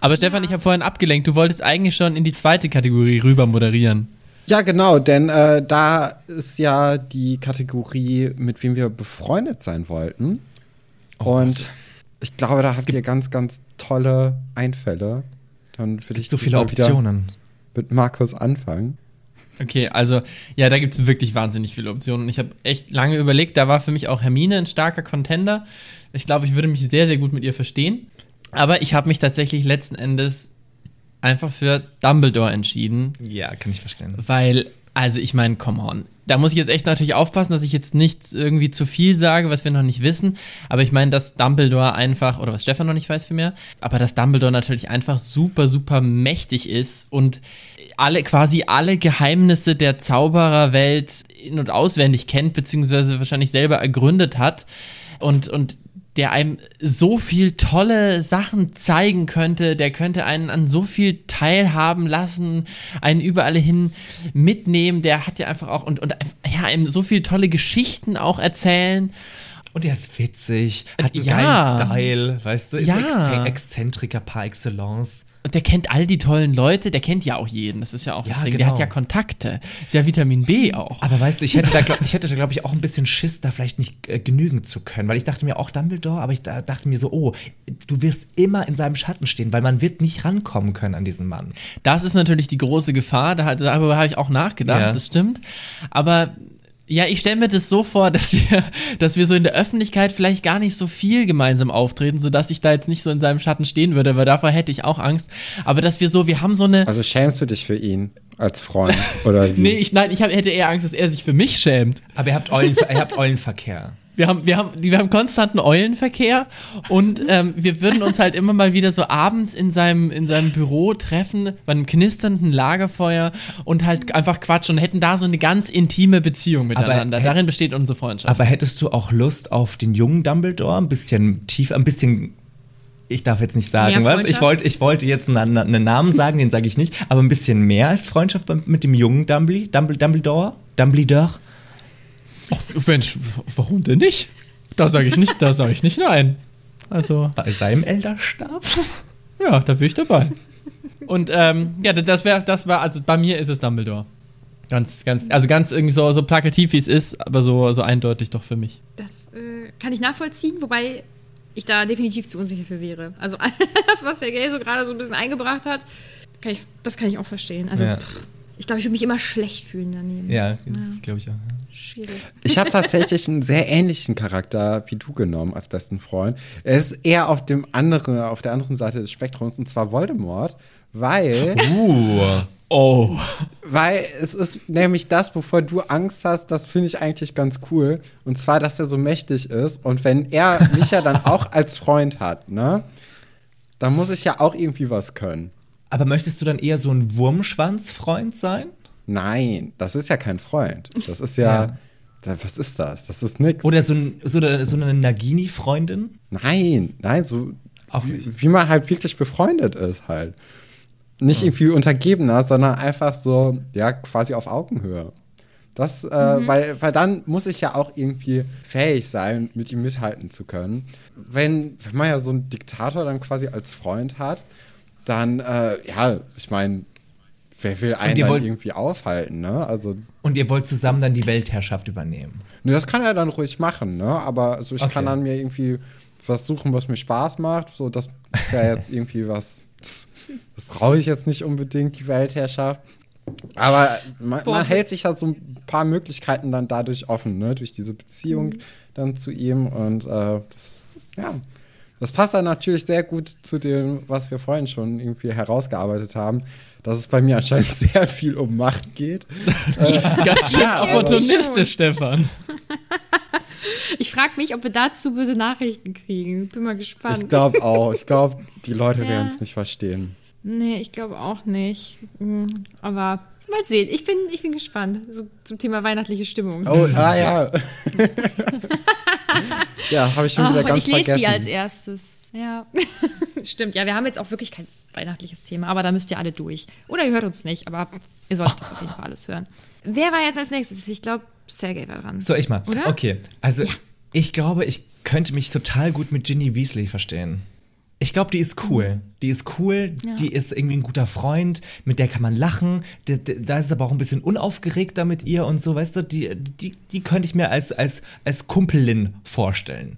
S1: Aber Stefan, ich habe vorhin abgelenkt. Du wolltest eigentlich schon in die zweite Kategorie rüber moderieren.
S4: Ja, genau, denn äh, da ist ja die Kategorie, mit wem wir befreundet sein wollten.
S2: Oh
S4: Und
S2: Gott.
S4: ich glaube, da habt ihr ganz, ganz tolle Einfälle. Dann will ich
S2: So viele Optionen.
S4: mit Markus anfangen.
S1: Okay, also ja, da gibt es wirklich wahnsinnig viele Optionen. Ich habe echt lange überlegt, da war für mich auch Hermine ein starker Contender. Ich glaube, ich würde mich sehr, sehr gut mit ihr verstehen. Aber ich habe mich tatsächlich letzten Endes einfach für Dumbledore entschieden,
S2: Ja, kann ich verstehen.
S1: weil, also ich meine, come on. Da muss ich jetzt echt natürlich aufpassen, dass ich jetzt nicht irgendwie zu viel sage, was wir noch nicht wissen. Aber ich meine, dass Dumbledore einfach, oder was Stefan noch nicht weiß für mehr, aber dass Dumbledore natürlich einfach super, super mächtig ist und alle, quasi alle Geheimnisse der Zaubererwelt in- und auswendig kennt, beziehungsweise wahrscheinlich selber ergründet hat. Und, und der einem so viel tolle Sachen zeigen könnte, der könnte einen an so viel teilhaben lassen, einen überall hin mitnehmen, der hat ja einfach auch und, und ja, einem so viel tolle Geschichten auch erzählen.
S2: Und er ist witzig, hat einen
S1: Ja.
S2: geilen Style, weißt du? Ist
S1: Ja.
S2: ein Exzen- Exzentriker par excellence.
S1: Und der kennt all die tollen Leute, der kennt ja auch jeden. Das ist ja auch
S2: Ja,
S1: das Ding. Der
S2: genau.
S1: hat ja Kontakte. Ist ja Vitamin B auch.
S2: Aber weißt du, ich hätte da, glaub, ich hätte da, glaube ich, auch ein bisschen Schiss, da vielleicht nicht äh, genügen zu können, weil ich dachte mir auch Dumbledore, aber ich da, dachte mir so, oh, du wirst immer in seinem Schatten stehen, weil man wird nicht rankommen können an diesen Mann.
S1: Das ist natürlich die große Gefahr, da, darüber habe ich auch nachgedacht,
S2: Ja.
S1: das stimmt. Aber ja, ich stelle mir das so vor, dass wir, dass wir so in der Öffentlichkeit vielleicht gar nicht so viel gemeinsam auftreten, sodass ich da jetzt nicht so in seinem Schatten stehen würde, weil davor hätte ich auch Angst. Aber dass wir so, wir haben so eine.
S4: Also schämst du dich für ihn als Freund? Oder wie?
S1: Nee, ich, nein, ich hab, hätte eher Angst, dass er sich für mich schämt.
S2: Aber ihr habt, Eulen, ihr habt Eulenverkehr.
S1: Wir haben, wir haben, wir haben konstanten Eulenverkehr und ähm, wir würden uns halt immer mal wieder so abends in seinem, in seinem Büro treffen, bei einem knisternden Lagerfeuer und halt einfach quatschen und hätten da so eine ganz intime Beziehung miteinander.
S2: hätt-
S1: Darin besteht unsere Freundschaft.
S2: Aber hättest du auch Lust auf den jungen Dumbledore? Ein bisschen tiefer, ein bisschen. Ich darf jetzt nicht sagen, was? Ich wollte, ich wollte jetzt einen, einen Namen sagen, den sage ich nicht, aber ein bisschen mehr als Freundschaft mit dem jungen Dumbledore? Dumbledore? Dumbledore? Dumbledore?
S1: Mensch, warum denn nicht? Da sage ich nicht, da sage ich nicht nein. Also,
S2: Bei seinem Elderstab?
S1: ja, da bin ich dabei. Und ähm, ja, das wäre, das war, also bei mir ist es Dumbledore. Ganz, ganz, also ganz irgendwie so, so plakativ wie es ist, aber so, so eindeutig doch für mich.
S3: Das äh, kann ich nachvollziehen, wobei ich da definitiv zu unsicher für wäre. Also das, was der Gay so gerade so ein bisschen eingebracht hat, kann ich, das kann ich auch verstehen. Also
S2: Ja.
S3: pff, ich glaube, ich würde mich immer schlecht fühlen daneben.
S2: Ja, das glaube ich auch.
S3: Schwierig.
S4: Ich habe tatsächlich einen sehr ähnlichen Charakter wie du genommen als besten Freund. Er ist eher auf dem anderen, auf der anderen Seite des Spektrums und zwar Voldemort, weil,
S2: Uh.
S1: Oh.
S4: weil es ist nämlich das, wovor du Angst hast, das finde ich eigentlich ganz cool. Und zwar, dass er so mächtig ist und wenn er mich ja dann auch als Freund hat, ne, dann muss ich ja auch irgendwie was können.
S2: Aber möchtest du dann eher so ein Wurmschwanzfreund sein?
S4: Nein, das ist ja kein Freund. Das ist ja,
S2: Ja.
S4: Da, was ist das? Das ist nix.
S2: Oder so, ein, so eine, so eine Nagini-Freundin?
S4: Nein, nein, so
S2: Auch
S4: wie, wie man halt wirklich befreundet ist halt. Nicht irgendwie untergebener, sondern einfach so, ja, quasi auf Augenhöhe. Das, äh, weil, weil dann muss ich ja auch irgendwie fähig sein, mit ihm mithalten zu können. Wenn, wenn man ja so einen Diktator dann quasi als Freund hat, dann, äh, ja, ich meine, wer will einen
S2: ihr
S4: dann
S2: wollt-
S4: irgendwie aufhalten, ne? Also,
S2: Und ihr wollt zusammen dann die Weltherrschaft übernehmen.
S4: ne, das kann er dann ruhig machen, ne? Aber also ich
S2: Okay.
S4: kann dann mir irgendwie was suchen, was mir Spaß macht. So, das ist ja jetzt irgendwie was. Das brauche ich jetzt nicht unbedingt, die Weltherrschaft. Aber man, man hält sich ja so ein paar Möglichkeiten dann dadurch offen, ne? Durch diese Beziehung
S3: Mhm.
S4: dann zu ihm. Und äh, das, ja. Das passt dann natürlich sehr gut zu dem, was wir vorhin schon irgendwie herausgearbeitet haben, dass es bei mir anscheinend sehr viel um Macht geht.
S1: Ganz schön
S4: Ja,
S1: opportunistisch, Stefan.
S3: Ich frage mich, ob wir dazu böse Nachrichten kriegen. Bin mal gespannt.
S4: Ich glaube auch. Ich glaube, die Leute
S3: Ja.
S4: werden es nicht verstehen.
S3: Nee, ich glaube auch nicht. Hm, Aber mal sehen. Ich bin, ich bin gespannt. So, zum Thema weihnachtliche Stimmung.
S4: Oh, ah ja. ja, habe ich schon
S3: Ach,
S4: wieder
S3: und
S4: ganz
S3: ich lese
S4: vergessen.
S3: die als erstes. Ja. Stimmt, ja, wir haben jetzt auch wirklich kein weihnachtliches Thema, aber da müsst ihr alle durch. Oder ihr hört uns nicht, aber ihr solltet das auf jeden Fall alles hören. Wer war jetzt als nächstes? Ich glaube, Sergej war dran.
S2: So, ich mal.
S3: Oder?
S2: Okay, also ich glaube, ich könnte mich total gut mit Ginny Weasley verstehen. Ich glaube, die ist cool. Die ist cool,
S3: Ja.
S2: die ist irgendwie ein guter Freund, mit der kann man lachen. Da- ist es aber auch ein bisschen unaufgeregter mit ihr und so, weißt du, die, die, die könnte ich mir als, als, als Kumpelin vorstellen.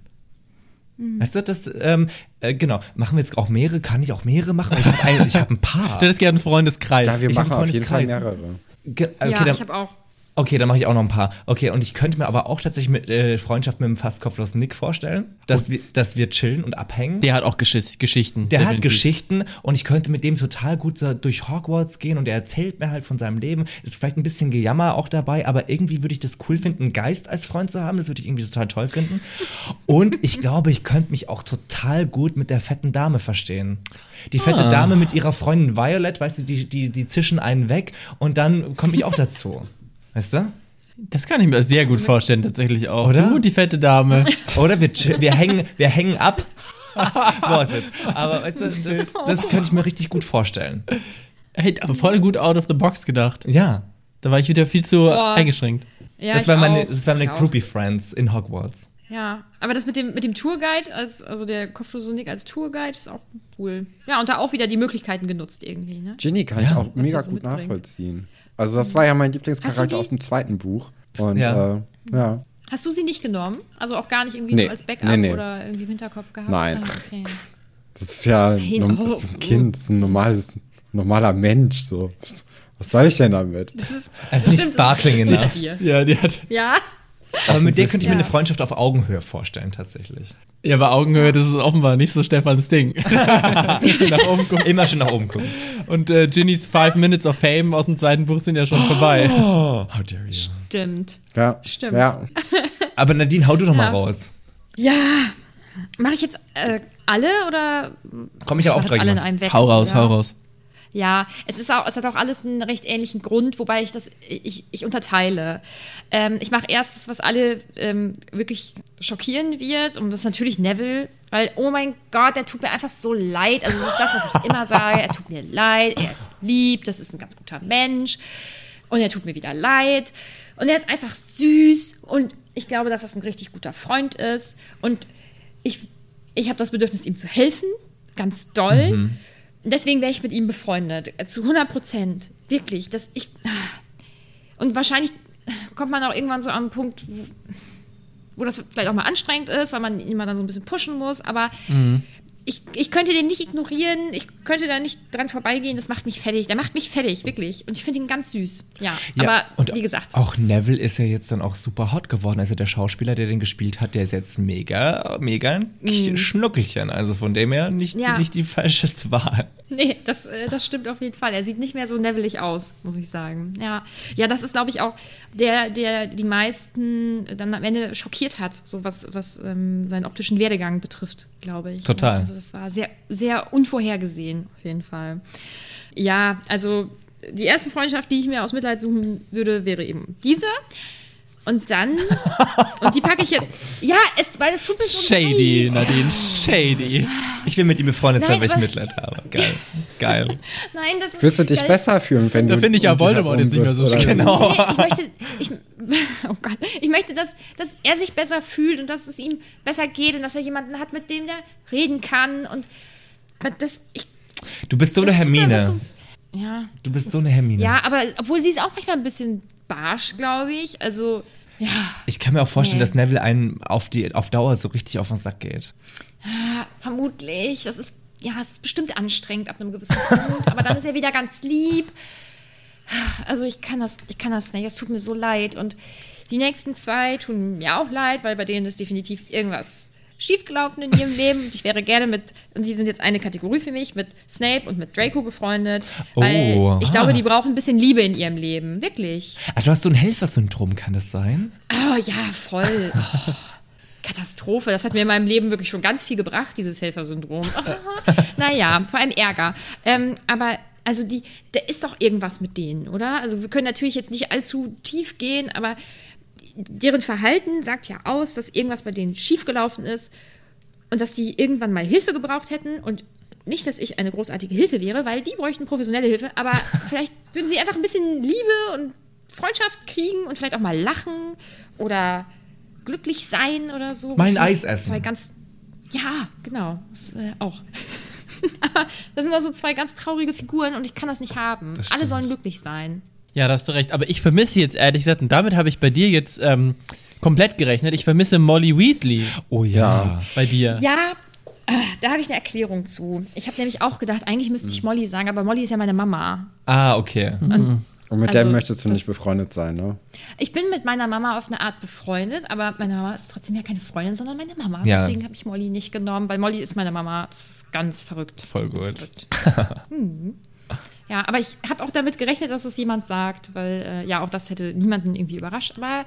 S3: Mhm.
S2: Weißt du, das, ähm, äh, genau. Machen wir jetzt auch mehrere? Kann ich auch mehrere machen? Ich habe ein, ich hab ein paar.
S1: Du hättest gerne einen Freundeskreis.
S4: Ja, wir
S2: Ich
S4: machen auf jeden Fall mehrere.
S2: Ge- okay,
S3: ja,
S2: dann,
S3: ich habe auch.
S2: Okay, dann mache ich auch noch ein paar. Okay, und ich könnte mir aber auch tatsächlich mit äh, Freundschaft mit dem fast kopflos Nick vorstellen, dass wir, dass wir chillen und abhängen.
S1: der hat auch Geschiss Geschichten.
S2: Der hat. Geschichten und ich könnte mit dem total gut so durch Hogwarts gehen und er erzählt mir halt von seinem Leben. Ist vielleicht ein bisschen Gejammer auch dabei, aber irgendwie würde ich das cool finden, einen Geist als Freund zu haben. Das würde ich irgendwie total toll finden. Und ich glaube, ich könnte mich auch total gut mit der fetten Dame verstehen. Die fette
S1: Ah.
S2: Dame mit ihrer Freundin Violet, weißt du, die, die, die zischen einen weg und dann komme ich auch dazu. Weißt du?
S1: Das kann ich mir sehr gut vorstellen, tatsächlich auch.
S2: Oder?
S1: Du und die fette Dame.
S2: Oder wir, wir, hängen, wir hängen ab. Wortwitz. Aber weißt du, das, das könnte ich mir richtig gut vorstellen.
S1: hey, aber voll gut out of the box gedacht.
S2: Ja.
S1: Da war ich wieder viel zu
S3: Boah.
S1: eingeschränkt.
S3: Ja,
S2: das, waren meine, das waren meine
S3: Ich auch.
S2: Groupie Friends in Hogwarts.
S3: Ja, aber das mit dem, mit dem Tourguide, als, also der Kopflose Nick als Tourguide, ist auch cool. Ja, und da auch wieder die Möglichkeiten genutzt irgendwie, ne?
S4: Ginny kann ich auch mega
S3: so
S4: gut
S3: mitbringt.
S4: nachvollziehen. Also das war ja mein Lieblingscharakter aus dem zweiten Buch. Und
S2: Ja.
S4: äh, ja.
S3: Hast du sie nicht genommen? Also auch gar nicht irgendwie
S4: Nee.
S3: so als Backup
S4: Nee, nee.
S3: oder irgendwie im Hinterkopf gehabt?
S4: Nein.
S3: Ah, okay.
S4: Das ist ja
S3: Nein, oh,
S4: das ist ein Kind, das ist ein normales, normaler Mensch. So. Was soll ich denn damit?
S3: Das ist,
S2: Also nicht
S3: stimmt,
S2: sparkling
S3: das ist,
S2: enough.
S3: das
S1: Ja, die hat.
S3: Ja,
S2: Aber mit der könnte ich mir
S3: Ja.
S2: eine Freundschaft auf Augenhöhe vorstellen, tatsächlich.
S1: Ja, bei Augenhöhe, das ist offenbar nicht so Stefans Ding. Nach oben gucken.
S2: Immer schön nach oben gucken.
S1: Und äh, Ginnys Five Minutes of Fame aus dem zweiten Buch sind ja schon vorbei.
S2: Oh, how dare you.
S3: stimmt.
S4: Ja,
S3: Stimmt.
S4: Ja.
S2: Aber Nadine, hau du doch mal raus.
S3: Ja. Mache ich jetzt äh, alle oder
S2: Komm ich ja auch dran.
S3: alle in
S2: jemand.
S3: einem weg?
S1: hau raus,
S3: ja.
S1: hau raus.
S3: Ja, es ist auch, es hat auch alles einen recht ähnlichen Grund, wobei ich das, ich, ich unterteile. Ähm, ich mache erst das, was alle ähm, wirklich schockieren wird, und das ist natürlich Neville, weil, oh mein Gott, der tut mir einfach so leid. Also, das ist das, was ich immer sage. Er tut mir leid, er ist lieb, das ist ein ganz guter Mensch. Und er tut mir wieder leid. Und er ist einfach süß. Und ich glaube, dass das ein richtig guter Freund ist. Und ich, ich habe das Bedürfnis, ihm zu helfen. Ganz doll. Deswegen wäre ich mit ihm befreundet. Zu 100 Prozent. Wirklich. Das, ich, und wahrscheinlich kommt man auch irgendwann so an einen Punkt, wo, wo das vielleicht auch mal anstrengend ist, weil man ihn immer dann so ein bisschen pushen muss. Aber ich, ich könnte den nicht ignorieren. Ich könnte da nicht dran vorbeigehen. Das macht mich fertig. Der macht mich fertig, wirklich. Und ich finde ihn ganz süß. Ja, aber
S2: und
S3: wie gesagt.
S2: Auch Neville ist ja jetzt dann auch super hot geworden. Also der Schauspieler, der den gespielt hat, der ist jetzt mega, mega ein Schnuckelchen. Also von dem her nicht,
S3: Mhm. Ja.
S2: nicht die falscheste Wahl.
S3: Nee, das, äh, das stimmt auf jeden Fall. Er sieht nicht mehr so nevelig aus, muss ich sagen. Ja, ja das ist, glaube ich, auch der, der die meisten dann am Ende schockiert hat, so was, was ähm, seinen optischen Werdegang betrifft, glaube ich.
S2: Total.
S3: Also das war sehr, sehr unvorhergesehen, auf jeden Fall. Ja, also die erste Freundschaft, die ich mir aus Mitleid suchen würde, wäre eben diese. Und dann, und die packe ich jetzt, ja, es, weil es tut mir so
S1: Shady,
S3: leid.
S1: Nadine, shady.
S2: Ich will mit ihm befreundet sein, weil ich
S3: aber-
S2: Mitleid habe. Geil. Geil.
S3: Nein, das ist
S4: Wirst du dich
S3: geil.
S4: besser fühlen, wenn
S1: Da
S4: du.
S1: finde ich ja Voldemort jetzt nicht mehr so schlimm.
S2: Genau.
S3: Nee, ich möchte, ich, oh Gott, ich möchte, dass, dass er sich besser fühlt und dass es ihm besser geht und dass er jemanden hat, mit dem der reden kann und das, ich,
S2: Du bist so eine Hermine.
S3: so- ja,
S2: Du bist so eine Hermine.
S3: ja, aber obwohl sie ist auch manchmal ein bisschen barsch, glaube ich. Also, ja,
S2: Ich kann mir auch vorstellen,
S3: Nee.
S2: dass Neville einen auf, die, auf Dauer so richtig auf den Sack geht.
S3: vermutlich. Das ist, ja, es ist bestimmt anstrengend ab einem gewissen Punkt, aber dann ist er wieder ganz lieb. Also ich kann das, ich kann das nicht. Es tut mir so leid. Und die nächsten zwei tun mir auch leid, weil bei denen ist definitiv irgendwas schiefgelaufen in ihrem Leben. Und ich wäre gerne mit, und sie sind jetzt eine Kategorie für mich, mit Snape und mit Draco befreundet. Weil
S2: Oh,
S3: ich
S2: ah.
S3: glaube, die brauchen ein bisschen Liebe in ihrem Leben. Wirklich.
S2: Ach, du hast so ein Helfersyndrom, kann das sein?
S3: Oh ja, voll. Oh, Katastrophe. Das hat mir in meinem Leben wirklich schon ganz viel gebracht, dieses Helfersyndrom. naja, vor allem Ärger. Ähm, aber also die, da ist doch irgendwas mit denen, oder? Also wir können natürlich jetzt nicht allzu tief gehen, aber deren Verhalten sagt ja aus, dass irgendwas bei denen schiefgelaufen ist und dass die irgendwann mal Hilfe gebraucht hätten und nicht, dass ich eine großartige Hilfe wäre, weil die bräuchten professionelle Hilfe, aber vielleicht würden sie einfach ein bisschen Liebe und Freundschaft kriegen und vielleicht auch mal lachen oder glücklich sein oder so.
S2: Mal ein
S3: Ich weiß,
S2: Eis essen.
S3: Zwei ganz Ja, genau. Das, äh, auch. Aber das sind also zwei ganz traurige Figuren und ich kann das nicht haben.
S2: Das
S3: Alle sollen glücklich sein.
S1: Ja, da hast du recht. Aber ich vermisse jetzt ehrlich gesagt, und damit habe ich bei dir jetzt ähm, komplett gerechnet, ich vermisse Molly Weasley
S2: Oh ja.
S1: bei dir.
S3: Ja, äh, da habe ich eine Erklärung zu. Ich habe nämlich auch gedacht, eigentlich müsste ich Molly sagen, aber Molly ist ja meine Mama.
S2: Ah, okay.
S4: Und mit
S3: Also,
S4: der möchtest du nicht befreundet sein, ne?
S3: Ich bin mit meiner Mama auf eine Art befreundet, aber meine Mama ist trotzdem ja keine Freundin, sondern meine Mama.
S2: Ja.
S3: Deswegen habe ich Molly nicht genommen, weil Molly ist meine Mama. Das ist ganz verrückt.
S2: Voll
S3: Ganz
S2: gut.
S3: verrückt. hm. Ja, aber ich habe auch damit gerechnet, dass es jemand sagt, weil äh, ja, auch das hätte niemanden irgendwie überrascht. Aber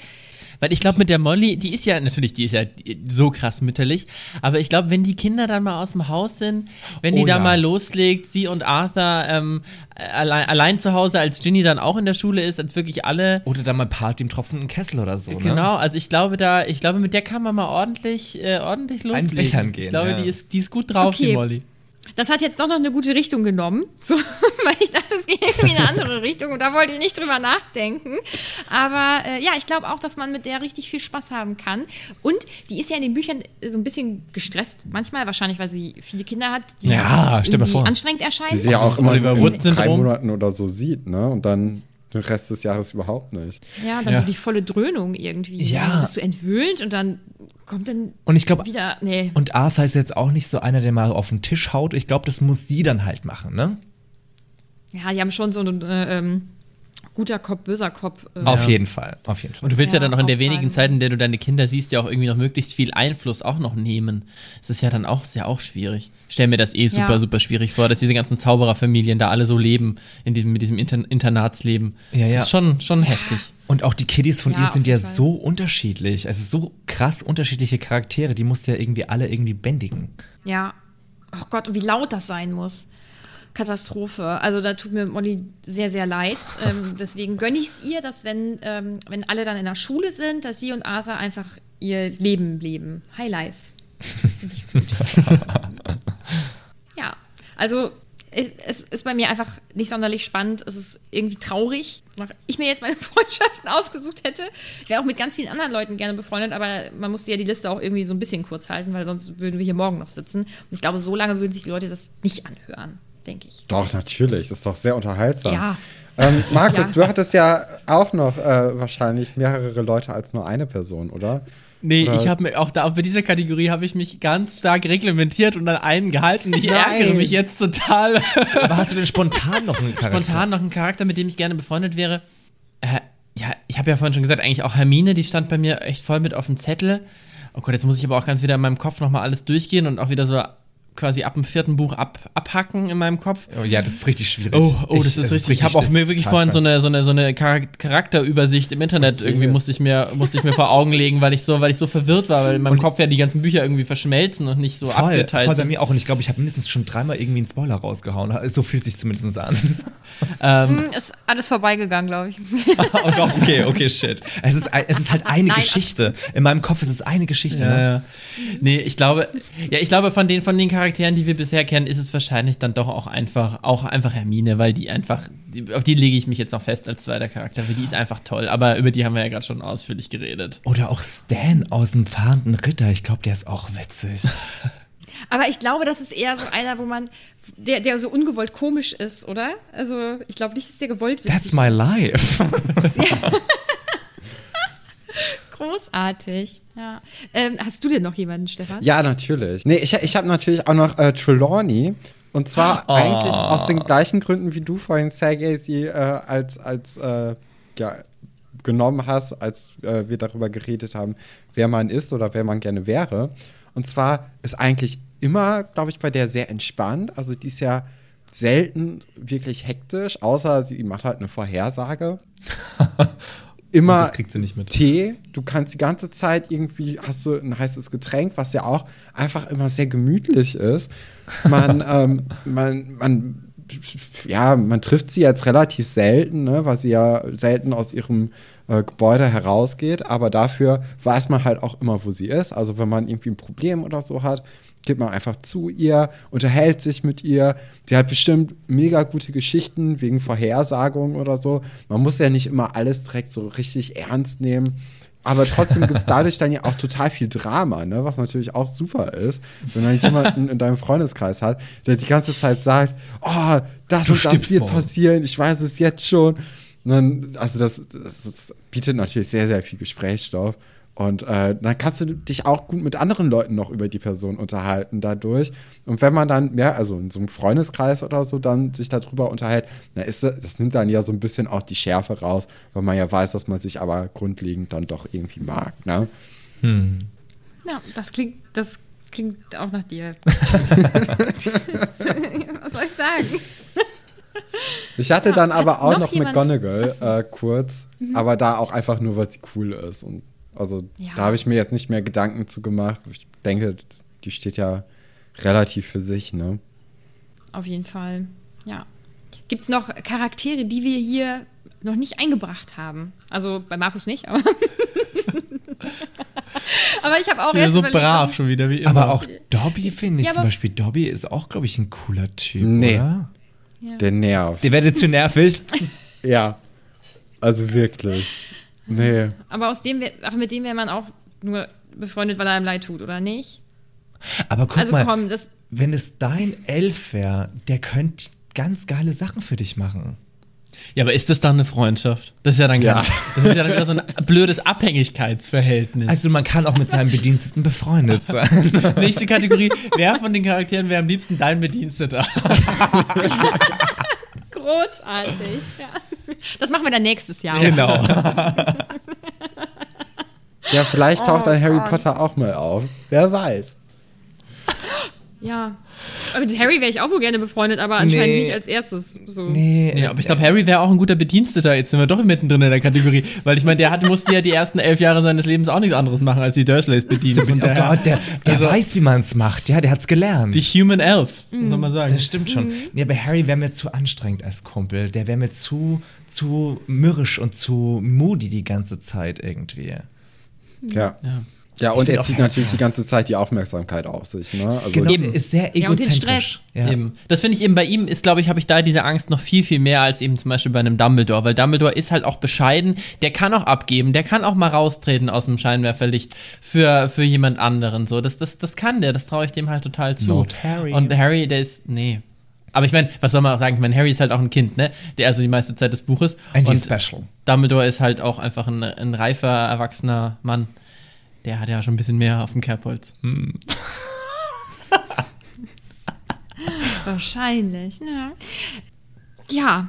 S1: Weil ich glaube, mit der Molly, die ist ja natürlich, die ist ja so krass mütterlich. Aber ich glaube, wenn die Kinder dann mal aus dem Haus sind, wenn die
S2: Oh
S1: da
S2: ja.
S1: mal loslegt, sie und Arthur ähm, allein, allein zu Hause, als Ginny dann auch in der Schule ist, als wirklich alle.
S2: Oder dann mal Party im tropfenden Kessel oder so, ne?
S1: Genau, also ich glaube da, ich glaube, mit der kann man mal ordentlich, äh, ordentlich loslegen.
S2: Bechern gehen,
S1: Ich glaube,
S2: ja.
S1: die ist, die ist gut drauf,
S3: Okay.
S1: die Molly.
S3: Das hat jetzt doch noch eine gute Richtung genommen. So, weil ich dachte, es geht irgendwie in eine andere Richtung und da wollte ich nicht drüber nachdenken. Aber äh, ja, ich glaube auch, dass man mit der richtig viel Spaß haben kann. Und die ist ja in den Büchern so ein bisschen gestresst. Manchmal wahrscheinlich, weil sie viele Kinder hat, die
S2: Ja, stell mal
S3: irgendwie
S2: vor.
S3: anstrengend erscheinen.
S4: Die sie ja auch immer
S1: Wood-Syndrom.
S4: drei Monaten oder so sieht, ne? Und dann den Rest des Jahres überhaupt nicht.
S3: Ja, dann
S1: Ja.
S3: so die volle Dröhnung irgendwie.
S2: Ja.
S3: Dann bist du entwöhnt und dann kommt dann
S2: Und ich glaube,
S3: wieder. Nee.
S2: und Arthur ist jetzt auch nicht so einer, der mal auf den Tisch haut. Ich glaube, das muss sie dann halt machen, ne?
S3: Ja, die haben schon so einen äh, ähm, guter Kopf, böser Kopf. Äh,
S2: Auf jeden Fall, auf jeden Fall.
S1: Und du willst ja,
S3: Ja,
S1: dann auch in der
S3: auftragen.
S1: wenigen Zeit, in der du deine Kinder siehst, ja auch irgendwie noch möglichst viel Einfluss auch noch nehmen. Das ist ja dann auch, ist ja auch schwierig. Ich stell mir das eh super,
S3: Ja.
S1: super schwierig vor, dass diese ganzen Zaubererfamilien da alle so leben, in diesem, mit diesem Inter Internatsleben.
S2: Ja, ja.
S1: Das ist schon, schon heftig.
S2: Und auch die Kiddies von
S3: Ja,
S2: ihr sind ja
S3: Fall.
S2: so unterschiedlich. Also so krass unterschiedliche Charaktere. Die musst du ja irgendwie alle irgendwie bändigen.
S3: Ja. Oh Gott, und wie laut das sein muss. Katastrophe. Also da tut mir Molly sehr, sehr leid. Ähm, deswegen gönne ich es ihr, dass wenn, ähm, wenn alle dann in der Schule sind, dass sie und Arthur einfach ihr Leben leben. High Life. Das finde ich gut. ja, also es, ist bei mir einfach nicht sonderlich spannend. Es ist irgendwie traurig. Wenn ich mir jetzt meine Freundschaften ausgesucht hätte, ich wäre auch mit ganz vielen anderen Leuten gerne befreundet, aber man musste ja die Liste auch irgendwie so ein bisschen kurz halten, weil sonst würden wir hier morgen noch sitzen. Und ich glaube, so lange würden sich die Leute das nicht anhören, denke ich.
S4: Doch, natürlich. Das ist doch sehr unterhaltsam.
S3: Ja.
S4: Ähm, Markus,
S3: Ja.
S4: du hattest ja auch noch äh, wahrscheinlich mehrere Leute als nur eine Person, oder?
S1: Nee,
S4: Oder-
S1: ich habe mir auch da, auch bei dieser Kategorie habe ich mich ganz stark reglementiert und an einen gehalten. Ich
S4: Nein.
S1: ärgere mich jetzt total.
S2: Aber hast du denn spontan noch einen Charakter?
S1: Spontan noch einen Charakter, mit dem ich gerne befreundet wäre. Äh, ja, ich habe ja vorhin schon gesagt, eigentlich auch Hermine, die stand bei mir echt voll mit auf dem Zettel. Oh Gott, jetzt muss ich aber auch ganz wieder in meinem Kopf nochmal alles durchgehen und auch wieder so quasi ab dem vierten Buch ab, abhacken in meinem Kopf.
S2: Oh, ja, das ist richtig schwierig.
S1: Oh, oh, das
S2: Ich-
S1: ist richtig. Ich habe auch mir
S2: ist
S1: wirklich vorhin so eine, so eine, so eine Charak- Charakterübersicht im Internet
S4: Oh je.
S1: irgendwie musste ich mir, musste ich mir vor Augen legen, weil ich so, weil ich so verwirrt war, weil in meinem Kopf ja die ganzen Bücher irgendwie verschmelzen und nicht so
S2: Voll,
S1: abgeteilt
S2: voll bei
S1: sind.
S2: mir auch. Und ich glaube, ich habe mindestens schon dreimal irgendwie einen Spoiler rausgehauen. So fühlt sich zumindest an.
S1: Ähm,
S3: Ist alles vorbeigegangen, glaube ich.
S2: oh doch, okay, okay, shit. Es ist, es ist halt eine
S3: Nein.
S2: Geschichte. In meinem Kopf ist es eine Geschichte.
S1: Ja,
S2: Ne?
S1: Nee, ich glaube, ja, ich glaube, von den, von den Charakteren, die wir bisher kennen, ist es wahrscheinlich dann doch auch einfach, auch einfach Hermine, weil die einfach, auf die lege ich mich jetzt noch fest als zweiter Charakter, weil die ist einfach toll. Aber über die haben wir ja gerade schon ausführlich geredet.
S2: Oder auch Stan aus dem fahrenden Ritter. Ich glaube, der ist auch witzig.
S3: Aber ich glaube, das ist eher so einer, wo man, der, der so ungewollt komisch ist, oder? Also, ich glaube nicht, dass der gewollt witzig
S2: That's my life.
S3: Großartig. Ja. Ähm, hast du denn noch jemanden, Stefan?
S4: Ja, natürlich. Nee, ich, ich habe natürlich auch noch äh, Trelawney. Und zwar
S2: Oh.
S4: eigentlich aus den gleichen Gründen, wie du vorhin Sergei sie äh, als, als äh, ja, genommen hast, als äh, wir darüber geredet haben, wer man ist oder wer man gerne wäre. Und zwar ist eigentlich immer, glaube ich, bei der sehr entspannt. Also die ist ja selten wirklich hektisch, außer sie macht halt eine Vorhersage. Immer
S2: Das kriegt sie nicht mit.
S4: Tee. Du kannst die ganze Zeit irgendwie, hast du ein heißes Getränk, was ja auch einfach immer sehr gemütlich ist. Man, ähm, man, man, ja, man trifft sie jetzt relativ selten, ne, weil sie ja selten aus ihrem äh, Gebäude herausgeht, aber dafür weiß man halt auch immer, wo sie ist. Also wenn man irgendwie ein Problem oder so hat, geht man einfach zu ihr, unterhält sich mit ihr. Sie hat bestimmt mega gute Geschichten wegen Vorhersagungen oder so. Man muss ja nicht immer alles direkt so richtig ernst nehmen. aber trotzdem gibt es dadurch dann ja auch total viel Drama, ne? was natürlich auch super ist, wenn man jemanden in deinem Freundeskreis hat, der die ganze Zeit sagt, oh, das
S2: Du
S4: und das wird
S2: morgen.
S4: passieren, ich weiß es jetzt schon. Dann, also das, das, das bietet natürlich sehr, sehr viel Gesprächsstoff. Und äh, dann kannst du dich auch gut mit anderen Leuten noch über die Person unterhalten dadurch. Und wenn man dann mehr, also in so einem Freundeskreis oder so, dann sich darüber unterhält, dann ist das, das nimmt dann ja so ein bisschen auch die Schärfe raus, weil man ja weiß, dass man sich aber grundlegend dann doch irgendwie mag. Ne?
S3: Ja, das klingt, das klingt auch nach dir. Was soll ich sagen?
S4: Ich hatte dann
S3: hat
S4: aber auch
S3: noch
S4: noch, McGonagall
S3: so. Mhm.
S4: äh, kurz, aber da auch einfach nur, weil sie cool ist. Und also
S3: Ja.
S4: da habe ich mir jetzt nicht mehr Gedanken zu gemacht. Ich denke, die steht ja relativ für sich, ne?
S3: Auf jeden Fall. Ja. Gibt es noch Charaktere, die wir hier noch nicht eingebracht haben? Also bei Markus nicht, aber. aber ich habe auch
S1: Ich bin so
S3: überlegt,
S1: brav schon wieder, wie immer.
S2: Aber auch Dobby finde ich
S3: Ja,
S2: zum Beispiel. Dobby ist auch, glaube ich, ein cooler Typ,
S4: Nee.
S2: oder?
S3: ja.
S4: Der nervt.
S2: Der werdet zu nervig.
S4: Ja. Also wirklich. Nee.
S3: Aber aus dem, ach, mit dem wäre man auch nur befreundet, weil er einem leid tut, oder nicht?
S2: Aber guck
S3: also
S2: mal,
S3: komm, das.
S2: wenn es dein Elf wäre, der könnte ganz geile Sachen für dich machen.
S1: Ja, aber ist das dann eine Freundschaft? Das ist ja dann,
S4: Ja.
S1: das ist ja dann wieder so ein blödes Abhängigkeitsverhältnis.
S2: Also man kann auch mit seinem Bediensteten befreundet sein.
S1: Nächste Kategorie, wer von den Charakteren wäre am liebsten dein Bediensteter?
S3: Großartig. Ja. Das machen wir dann nächstes Jahr.
S2: genau.
S4: Ja, vielleicht taucht
S3: Oh
S4: dann Harry
S3: Gott.
S4: Potter auch mal auf. Wer weiß.
S3: Ja. Aber mit Harry wäre ich auch wohl gerne befreundet, aber anscheinend
S2: Nee.
S3: nicht als erstes. So.
S2: Nee,
S1: Ja, aber ich glaube, Harry wäre auch ein guter Bediensteter. Jetzt sind wir doch mittendrin in der Kategorie. Weil ich meine, der hat, musste ja die ersten elf Jahre seines Lebens auch nichts anderes machen, als die Dursleys bedienen. Von
S2: Oh Gott, der, der
S1: Also-
S2: weiß, wie man es macht. Ja, der hat's gelernt.
S1: die Human Elf, soll man sagen.
S2: das stimmt schon. Nee, aber Harry wäre mir zu anstrengend als Kumpel. Der wäre mir zu, zu mürrisch und zu moody die ganze Zeit irgendwie.
S4: Ja.
S1: Ja.
S4: Ja, und er zieht natürlich die ganze Zeit die Aufmerksamkeit auf sich. Ne? Also
S2: Genau,
S1: Eben.
S2: ist sehr
S3: Ja, und den
S2: egozentrisch. Ja.
S1: Eben. Das finde ich eben bei ihm ist, glaube ich, habe ich da diese Angst noch viel, viel mehr als eben zum Beispiel bei einem Dumbledore, weil Dumbledore ist halt auch bescheiden, der kann auch abgeben, der kann auch mal raustreten aus dem Scheinwerferlicht für, für jemand anderen. So, das, das, das kann der, das traue ich dem halt total zu.
S2: Not Harry.
S1: Und Harry, der ist, nee. Aber ich meine, was soll man auch sagen? Ich meine, Harry ist halt auch ein Kind, ne? Der also die meiste Zeit des Buches.
S2: And he's
S1: und
S2: special.
S1: Dumbledore ist halt auch einfach ein, ein reifer, erwachsener Mann. Der hat ja schon ein bisschen mehr auf dem Kerbholz.
S3: Wahrscheinlich, ja. Ja,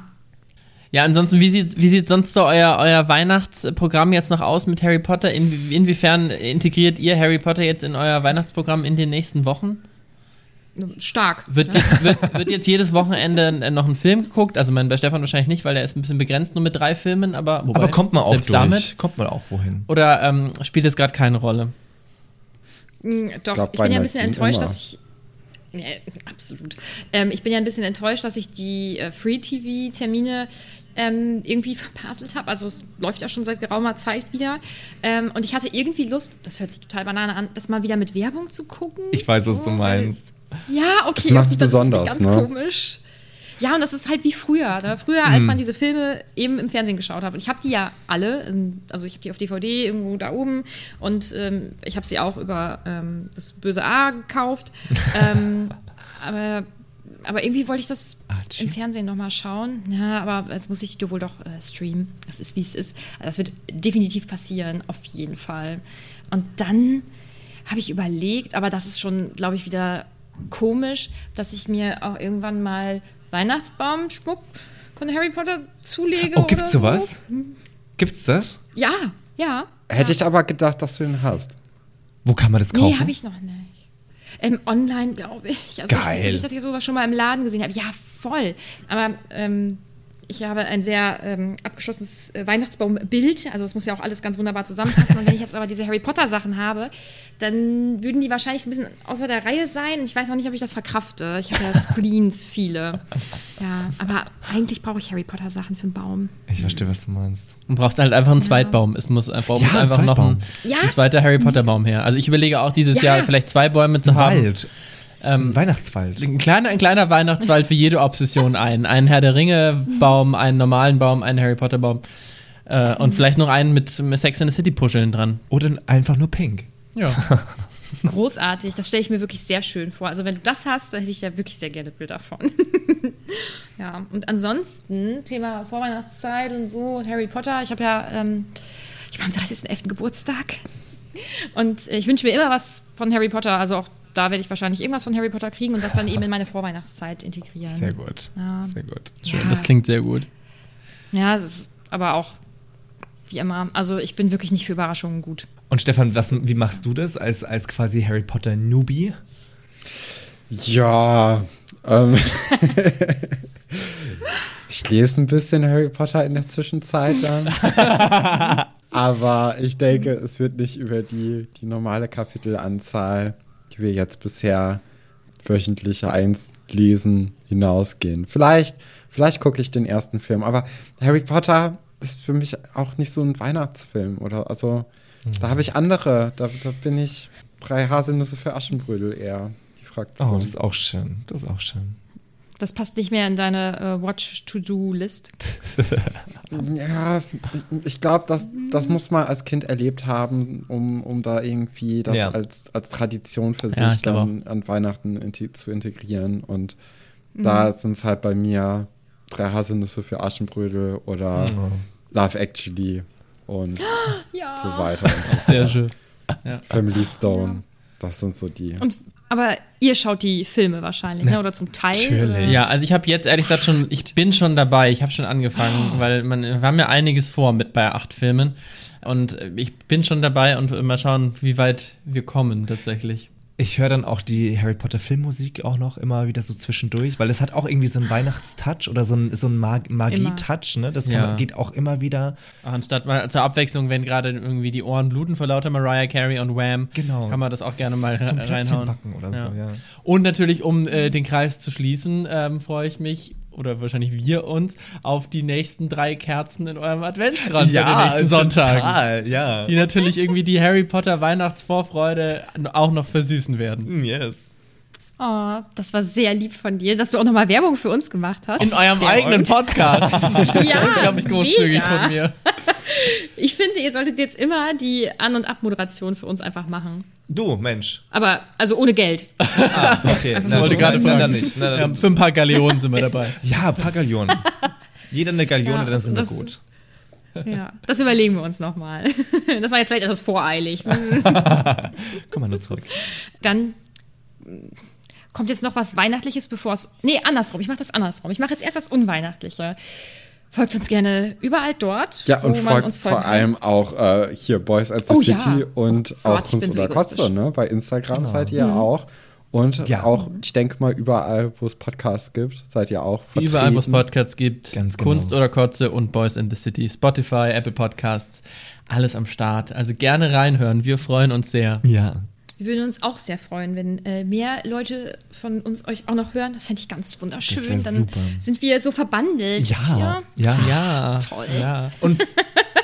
S1: Ja, ansonsten, wie sieht, wie sieht sonst so euer, euer Weihnachtsprogramm jetzt noch aus mit Harry Potter? In, inwiefern integriert ihr Harry Potter jetzt in euer Weihnachtsprogramm in den nächsten Wochen?
S3: Stark.
S1: Wird jetzt, wird, wird jetzt jedes Wochenende noch ein Film geguckt? Also mein, bei Stefan wahrscheinlich nicht, weil er ist ein bisschen begrenzt nur mit drei Filmen, aber, wobei,
S2: Aber kommt man auch
S1: selbst
S2: durch.
S1: damit?
S2: Kommt man auch wohin.
S1: Oder ähm, spielt es gerade keine Rolle?
S3: Mm, Doch,
S4: Glaub,
S3: ich bin ja ein bisschen enttäuscht,
S4: immer.
S3: dass ich. Ja, absolut. Ähm, ich bin ja ein bisschen enttäuscht, dass ich die äh, Free-TV-Termine ähm, irgendwie verpasselt habe. Also es läuft ja schon seit geraumer Zeit wieder. Ähm, und ich hatte irgendwie Lust, das hört sich total banane an, das mal wieder mit Werbung zu gucken.
S2: Ich weiß, was du
S3: Oh,
S2: meinst.
S3: Ja, okay.
S4: Das macht's
S3: okay, das
S4: besonders,
S3: ist ganz
S4: ne?
S3: komisch. Ja, und das ist halt wie früher. Ne? Früher, als man diese Filme eben im Fernsehen geschaut hat. Und ich habe die ja alle, also ich habe die auf DVD irgendwo da oben und ähm, ich habe sie auch über ähm, das böse A gekauft. ähm, aber, aber irgendwie wollte ich das
S2: Archie.
S3: im Fernsehen nochmal schauen. Ja, aber jetzt muss ich die wohl doch äh, streamen. Das ist, wie es ist. Das wird definitiv passieren, auf jeden Fall. Und dann habe ich überlegt, aber das ist schon, glaube ich, wieder komisch, dass ich mir auch irgendwann mal Weihnachtsbaumschmuck von Harry Potter zulege.
S2: Oh, gibt's
S3: oder
S2: sowas? Gibt's das?
S3: So. Ja, ja.
S4: Hätte ich aber gedacht, dass du ihn hast.
S2: Wo kann man das
S3: Nee,
S2: kaufen?
S3: habe ich noch nicht. Ähm, online, glaube ich. Also
S2: Geil.
S3: Ich wusste nicht, dass ich sowas schon mal im Laden gesehen habe. Ja, voll. Aber ähm, ich habe ein sehr ähm, abgeschlossenes äh, Weihnachtsbaumbild. Also es muss ja auch alles ganz wunderbar zusammenpassen. Und wenn ich jetzt aber diese Harry Potter Sachen habe, dann würden die wahrscheinlich ein bisschen außer der Reihe sein. Ich weiß noch nicht, ob ich das verkrafte. Ich habe ja Spleens viele. Ja, aber eigentlich brauche ich Harry Potter Sachen für den Baum.
S2: Ich verstehe, was du meinst.
S1: Du brauchst halt einfach einen Zweitbaum. Es muss, äh, muss
S2: Ja, ein
S1: einfach noch ein,
S3: Ja.
S1: ein zweiter Harry Potter Baum her. Also ich überlege auch dieses
S3: Ja.
S1: Jahr vielleicht zwei Bäume zu haben.
S2: Wald.
S1: Ähm,
S2: Weihnachtswald.
S1: Ein kleiner, ein kleiner Weihnachtswald für jede Obsession ein. Einen Herr der Ringe Baum, einen normalen Baum, einen Harry Potter Baum. Äh, und vielleicht noch einen mit Sex in the City Puscheln dran.
S2: Oder einfach nur pink.
S1: Ja.
S3: Großartig, das stelle ich mir wirklich sehr schön vor. Also wenn du das hast, dann hätte ich ja wirklich sehr gerne Bild davon. ja, und ansonsten, Thema Vorweihnachtszeit und so, und Harry Potter, ich habe ja, ähm, ich mache am 30.11. Geburtstag. Und ich wünsche mir immer was von Harry Potter, also auch da werde ich wahrscheinlich irgendwas von Harry Potter kriegen und das dann eben in meine Vorweihnachtszeit integrieren.
S2: Sehr gut.
S3: Ja.
S2: Sehr gut.
S1: Schön,
S3: Ja.
S1: das klingt sehr gut.
S3: Ja, es ist aber auch wie immer, also ich bin wirklich nicht für Überraschungen gut.
S2: Und Stefan, was, wie machst du das als, als quasi Harry Potter Newbie?
S4: Ja, ähm, ich lese ein bisschen Harry Potter in der Zwischenzeit dann. Aber ich denke, es wird nicht über die, die normale Kapitelanzahl, wir jetzt bisher wöchentlich eins lesen, hinausgehen. Vielleicht, vielleicht gucke ich den ersten Film, aber Harry Potter ist für mich auch nicht so ein Weihnachtsfilm oder also da habe ich andere, da, da bin ich drei Haselnüsse für Aschenbrödel eher die Fraktion.
S2: Oh, das ist auch schön. Das ist auch schön.
S3: Das passt nicht mehr in deine äh, Watch-to-Do-List.
S4: Ja, ich, ich glaube, das, das muss man als Kind erlebt haben, um, um da irgendwie das
S2: Ja.
S4: als, als Tradition für sich
S1: Ja,
S4: dann an Weihnachten inti zu integrieren. Und da sind es halt bei mir drei Haselnüsse für Aschenbrödel oder Love Actually und
S3: Ja.
S4: so weiter. Und
S1: Sehr schön.
S4: Family Stone. Das sind so die.
S3: Und, aber ihr schaut die Filme wahrscheinlich, ne? oder zum Teil?
S2: natürlich.
S3: Oder?
S1: Ja, also ich habe jetzt ehrlich gesagt schon, ich bin schon dabei, ich habe schon angefangen, weil man, wir haben ja einiges vor mit bei acht Filmen und ich bin schon dabei und mal schauen, wie weit wir kommen tatsächlich.
S2: Ich höre dann auch die Harry Potter Filmmusik auch noch immer wieder so zwischendurch, weil es hat auch irgendwie so einen Weihnachtstouch oder so einen, so einen Mag Magie-Touch, ne? Das kann
S1: Ja.
S2: man, geht auch immer wieder.
S1: Anstatt mal zur Abwechslung, wenn gerade irgendwie die Ohren bluten vor lauter Mariah Carey und Wham,
S2: Genau.
S1: kann man das auch gerne mal
S2: Zum
S1: reinhauen.
S2: oder so, ja.
S1: Und natürlich, um äh, den Kreis zu schließen, ähm, freue ich mich, oder wahrscheinlich wir uns, auf die nächsten drei Kerzen in eurem Adventskranz an den nächsten Sonntagen.
S2: total, ja.
S1: Die natürlich irgendwie die Harry Potter Weihnachtsvorfreude auch noch versüßen werden.
S2: Yes.
S3: Oh, das war sehr lieb von dir, dass du auch nochmal Werbung für uns gemacht hast.
S1: In eurem
S3: Sehr
S1: eigenen
S3: gut.
S1: Podcast. Das
S3: Ja,
S1: unglaublich großzügig
S3: mega.
S1: von mir.
S3: Ich finde, ihr solltet jetzt immer die An- und Abmoderation für uns einfach machen.
S2: Du, Mensch.
S3: Aber, also ohne Geld.
S2: Okay, na,
S1: wollte
S2: so,
S1: gerade
S2: na, na,
S1: fragen.
S2: dann nicht. Na,
S1: Ja,
S2: dann,
S1: für ein paar Galeonen sind wir dabei.
S2: ja, ein paar Gallionen. Jeder eine Gallione,
S3: Ja,
S2: dann sind wir gut.
S3: Ja, das überlegen wir uns nochmal. Das war jetzt vielleicht etwas voreilig.
S2: Komm mal nur zurück.
S3: Dann kommt jetzt noch was Weihnachtliches, bevor es. Nee, andersrum. Ich mache das andersrum. Ich mache jetzt erst das Unweihnachtliche. Folgt uns gerne überall dort,
S4: Ja, und
S3: wo man
S4: folgt
S3: uns
S4: vor allem auch äh, hier Boys at the
S3: Oh ja.
S4: City und auch
S3: Gott, ich bin
S4: Kunst
S3: so
S4: oder. Kotze, ne? Bei Instagram seid ihr auch. Und
S2: Ja.
S4: auch, ich denke mal, überall, wo es Podcasts gibt, seid ihr auch vertreten.
S1: Überall, wo es Podcasts gibt,
S2: Ganz genau.
S1: Kunst oder Kotze und Boys in the City, Spotify, Apple Podcasts, alles am Start. Also gerne reinhören, wir freuen uns sehr.
S2: Ja.
S3: Wir würden uns auch sehr freuen, wenn äh, mehr Leute von uns euch auch noch hören. Das fände ich ganz
S2: Das
S3: wunderschön.
S2: wär
S3: Dann
S2: super.
S3: sind wir so verbandelt.
S2: Ja.
S3: ihr?
S2: Ja.
S1: Ja,
S3: Toll.
S1: Ja.
S2: Und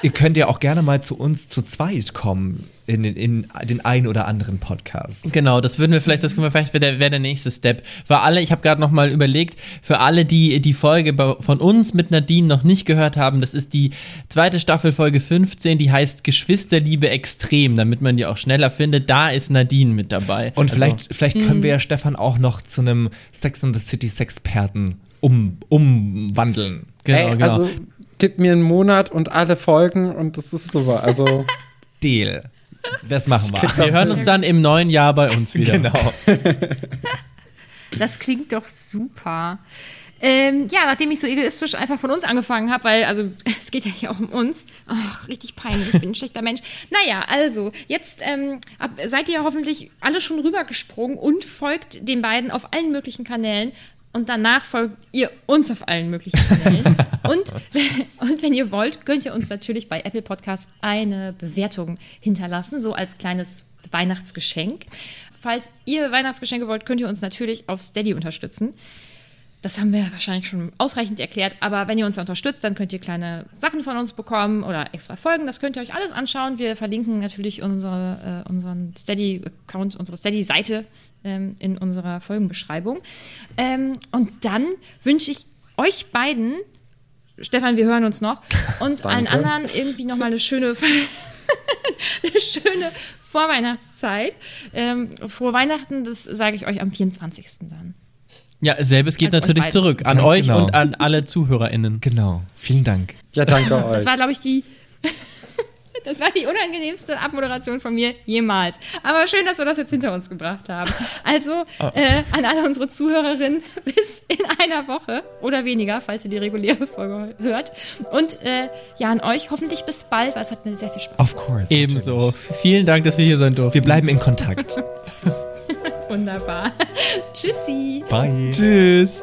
S2: ihr könnt ja auch gerne mal zu uns zu zweit kommen in, den- in den ein oder anderen Podcast.
S1: Genau, das würden wir vielleicht, das können wir vielleicht, wäre der, wär der nächste Step. Für alle, ich habe gerade noch mal überlegt, für alle, die die Folge von uns mit Nadine noch nicht gehört haben, das ist die zweite Staffel, Folge 15, die heißt Geschwisterliebe extrem, damit man die auch schneller findet. Da ist Nadine mit dabei.
S2: Und
S1: Also-
S2: vielleicht, vielleicht können wir ja Stefan auch noch zu einem Sex and the City Sexperten um, umwandeln.
S1: Genau,
S4: Ey,
S1: genau.
S4: also gib mir einen Monat und alle Folgen und das ist super. Also
S2: Deal. Das machen wir.
S1: wir hören uns dann im neuen Jahr bei uns wieder.
S2: Genau.
S3: Das klingt doch super. Ähm, ja, nachdem ich so egoistisch einfach von uns angefangen habe, weil, also, es geht ja hier auch um uns. Ach, richtig peinlich, ich bin ein schlechter Mensch. Naja, also, jetzt ähm, ab, seid ihr hoffentlich alle schon rübergesprungen und folgt den beiden auf allen möglichen Kanälen. Und danach folgt ihr uns auf allen möglichen Kanälen. und, und wenn ihr wollt, könnt ihr uns natürlich bei Apple Podcasts eine Bewertung hinterlassen, so als kleines Weihnachtsgeschenk. Falls ihr Weihnachtsgeschenke wollt, könnt ihr uns natürlich auf Steady unterstützen. Das haben wir wahrscheinlich schon ausreichend erklärt, aber wenn ihr uns unterstützt, dann könnt ihr kleine Sachen von uns bekommen oder extra Folgen. Das könnt ihr euch alles anschauen. Wir verlinken natürlich unsere, äh, unseren Steady-Account, unsere Steady-Seite ähm, in unserer Folgenbeschreibung. Ähm, und dann wünsche ich euch beiden Stefan, wir hören uns noch. Und allen anderen irgendwie nochmal eine schöne, eine schöne Vorweihnachtszeit. Ähm, frohe Weihnachten, das sage ich euch am 24. dann.
S1: Ja, selbes geht
S3: Also
S1: natürlich zurück an
S2: Ganz
S1: euch
S2: genau.
S1: und an alle ZuhörerInnen.
S2: Genau. Vielen Dank.
S4: Ja, danke euch.
S3: Das war, glaube ich, die. Das war die unangenehmste Abmoderation von mir jemals. Aber schön, dass wir das jetzt hinter uns gebracht haben. Also äh, an alle unsere Zuhörerinnen bis in einer Woche oder weniger, falls ihr die reguläre Folge hört. Und äh, ja, an euch hoffentlich bis bald, weil es hat mir sehr viel Spaß
S2: Of course.
S1: Ebenso.
S2: natürlich.
S1: Vielen Dank, dass wir hier sein durften.
S2: Wir bleiben in Kontakt.
S3: gemacht. Wunderbar. Tschüssi.
S2: Bye.
S1: Tschüss.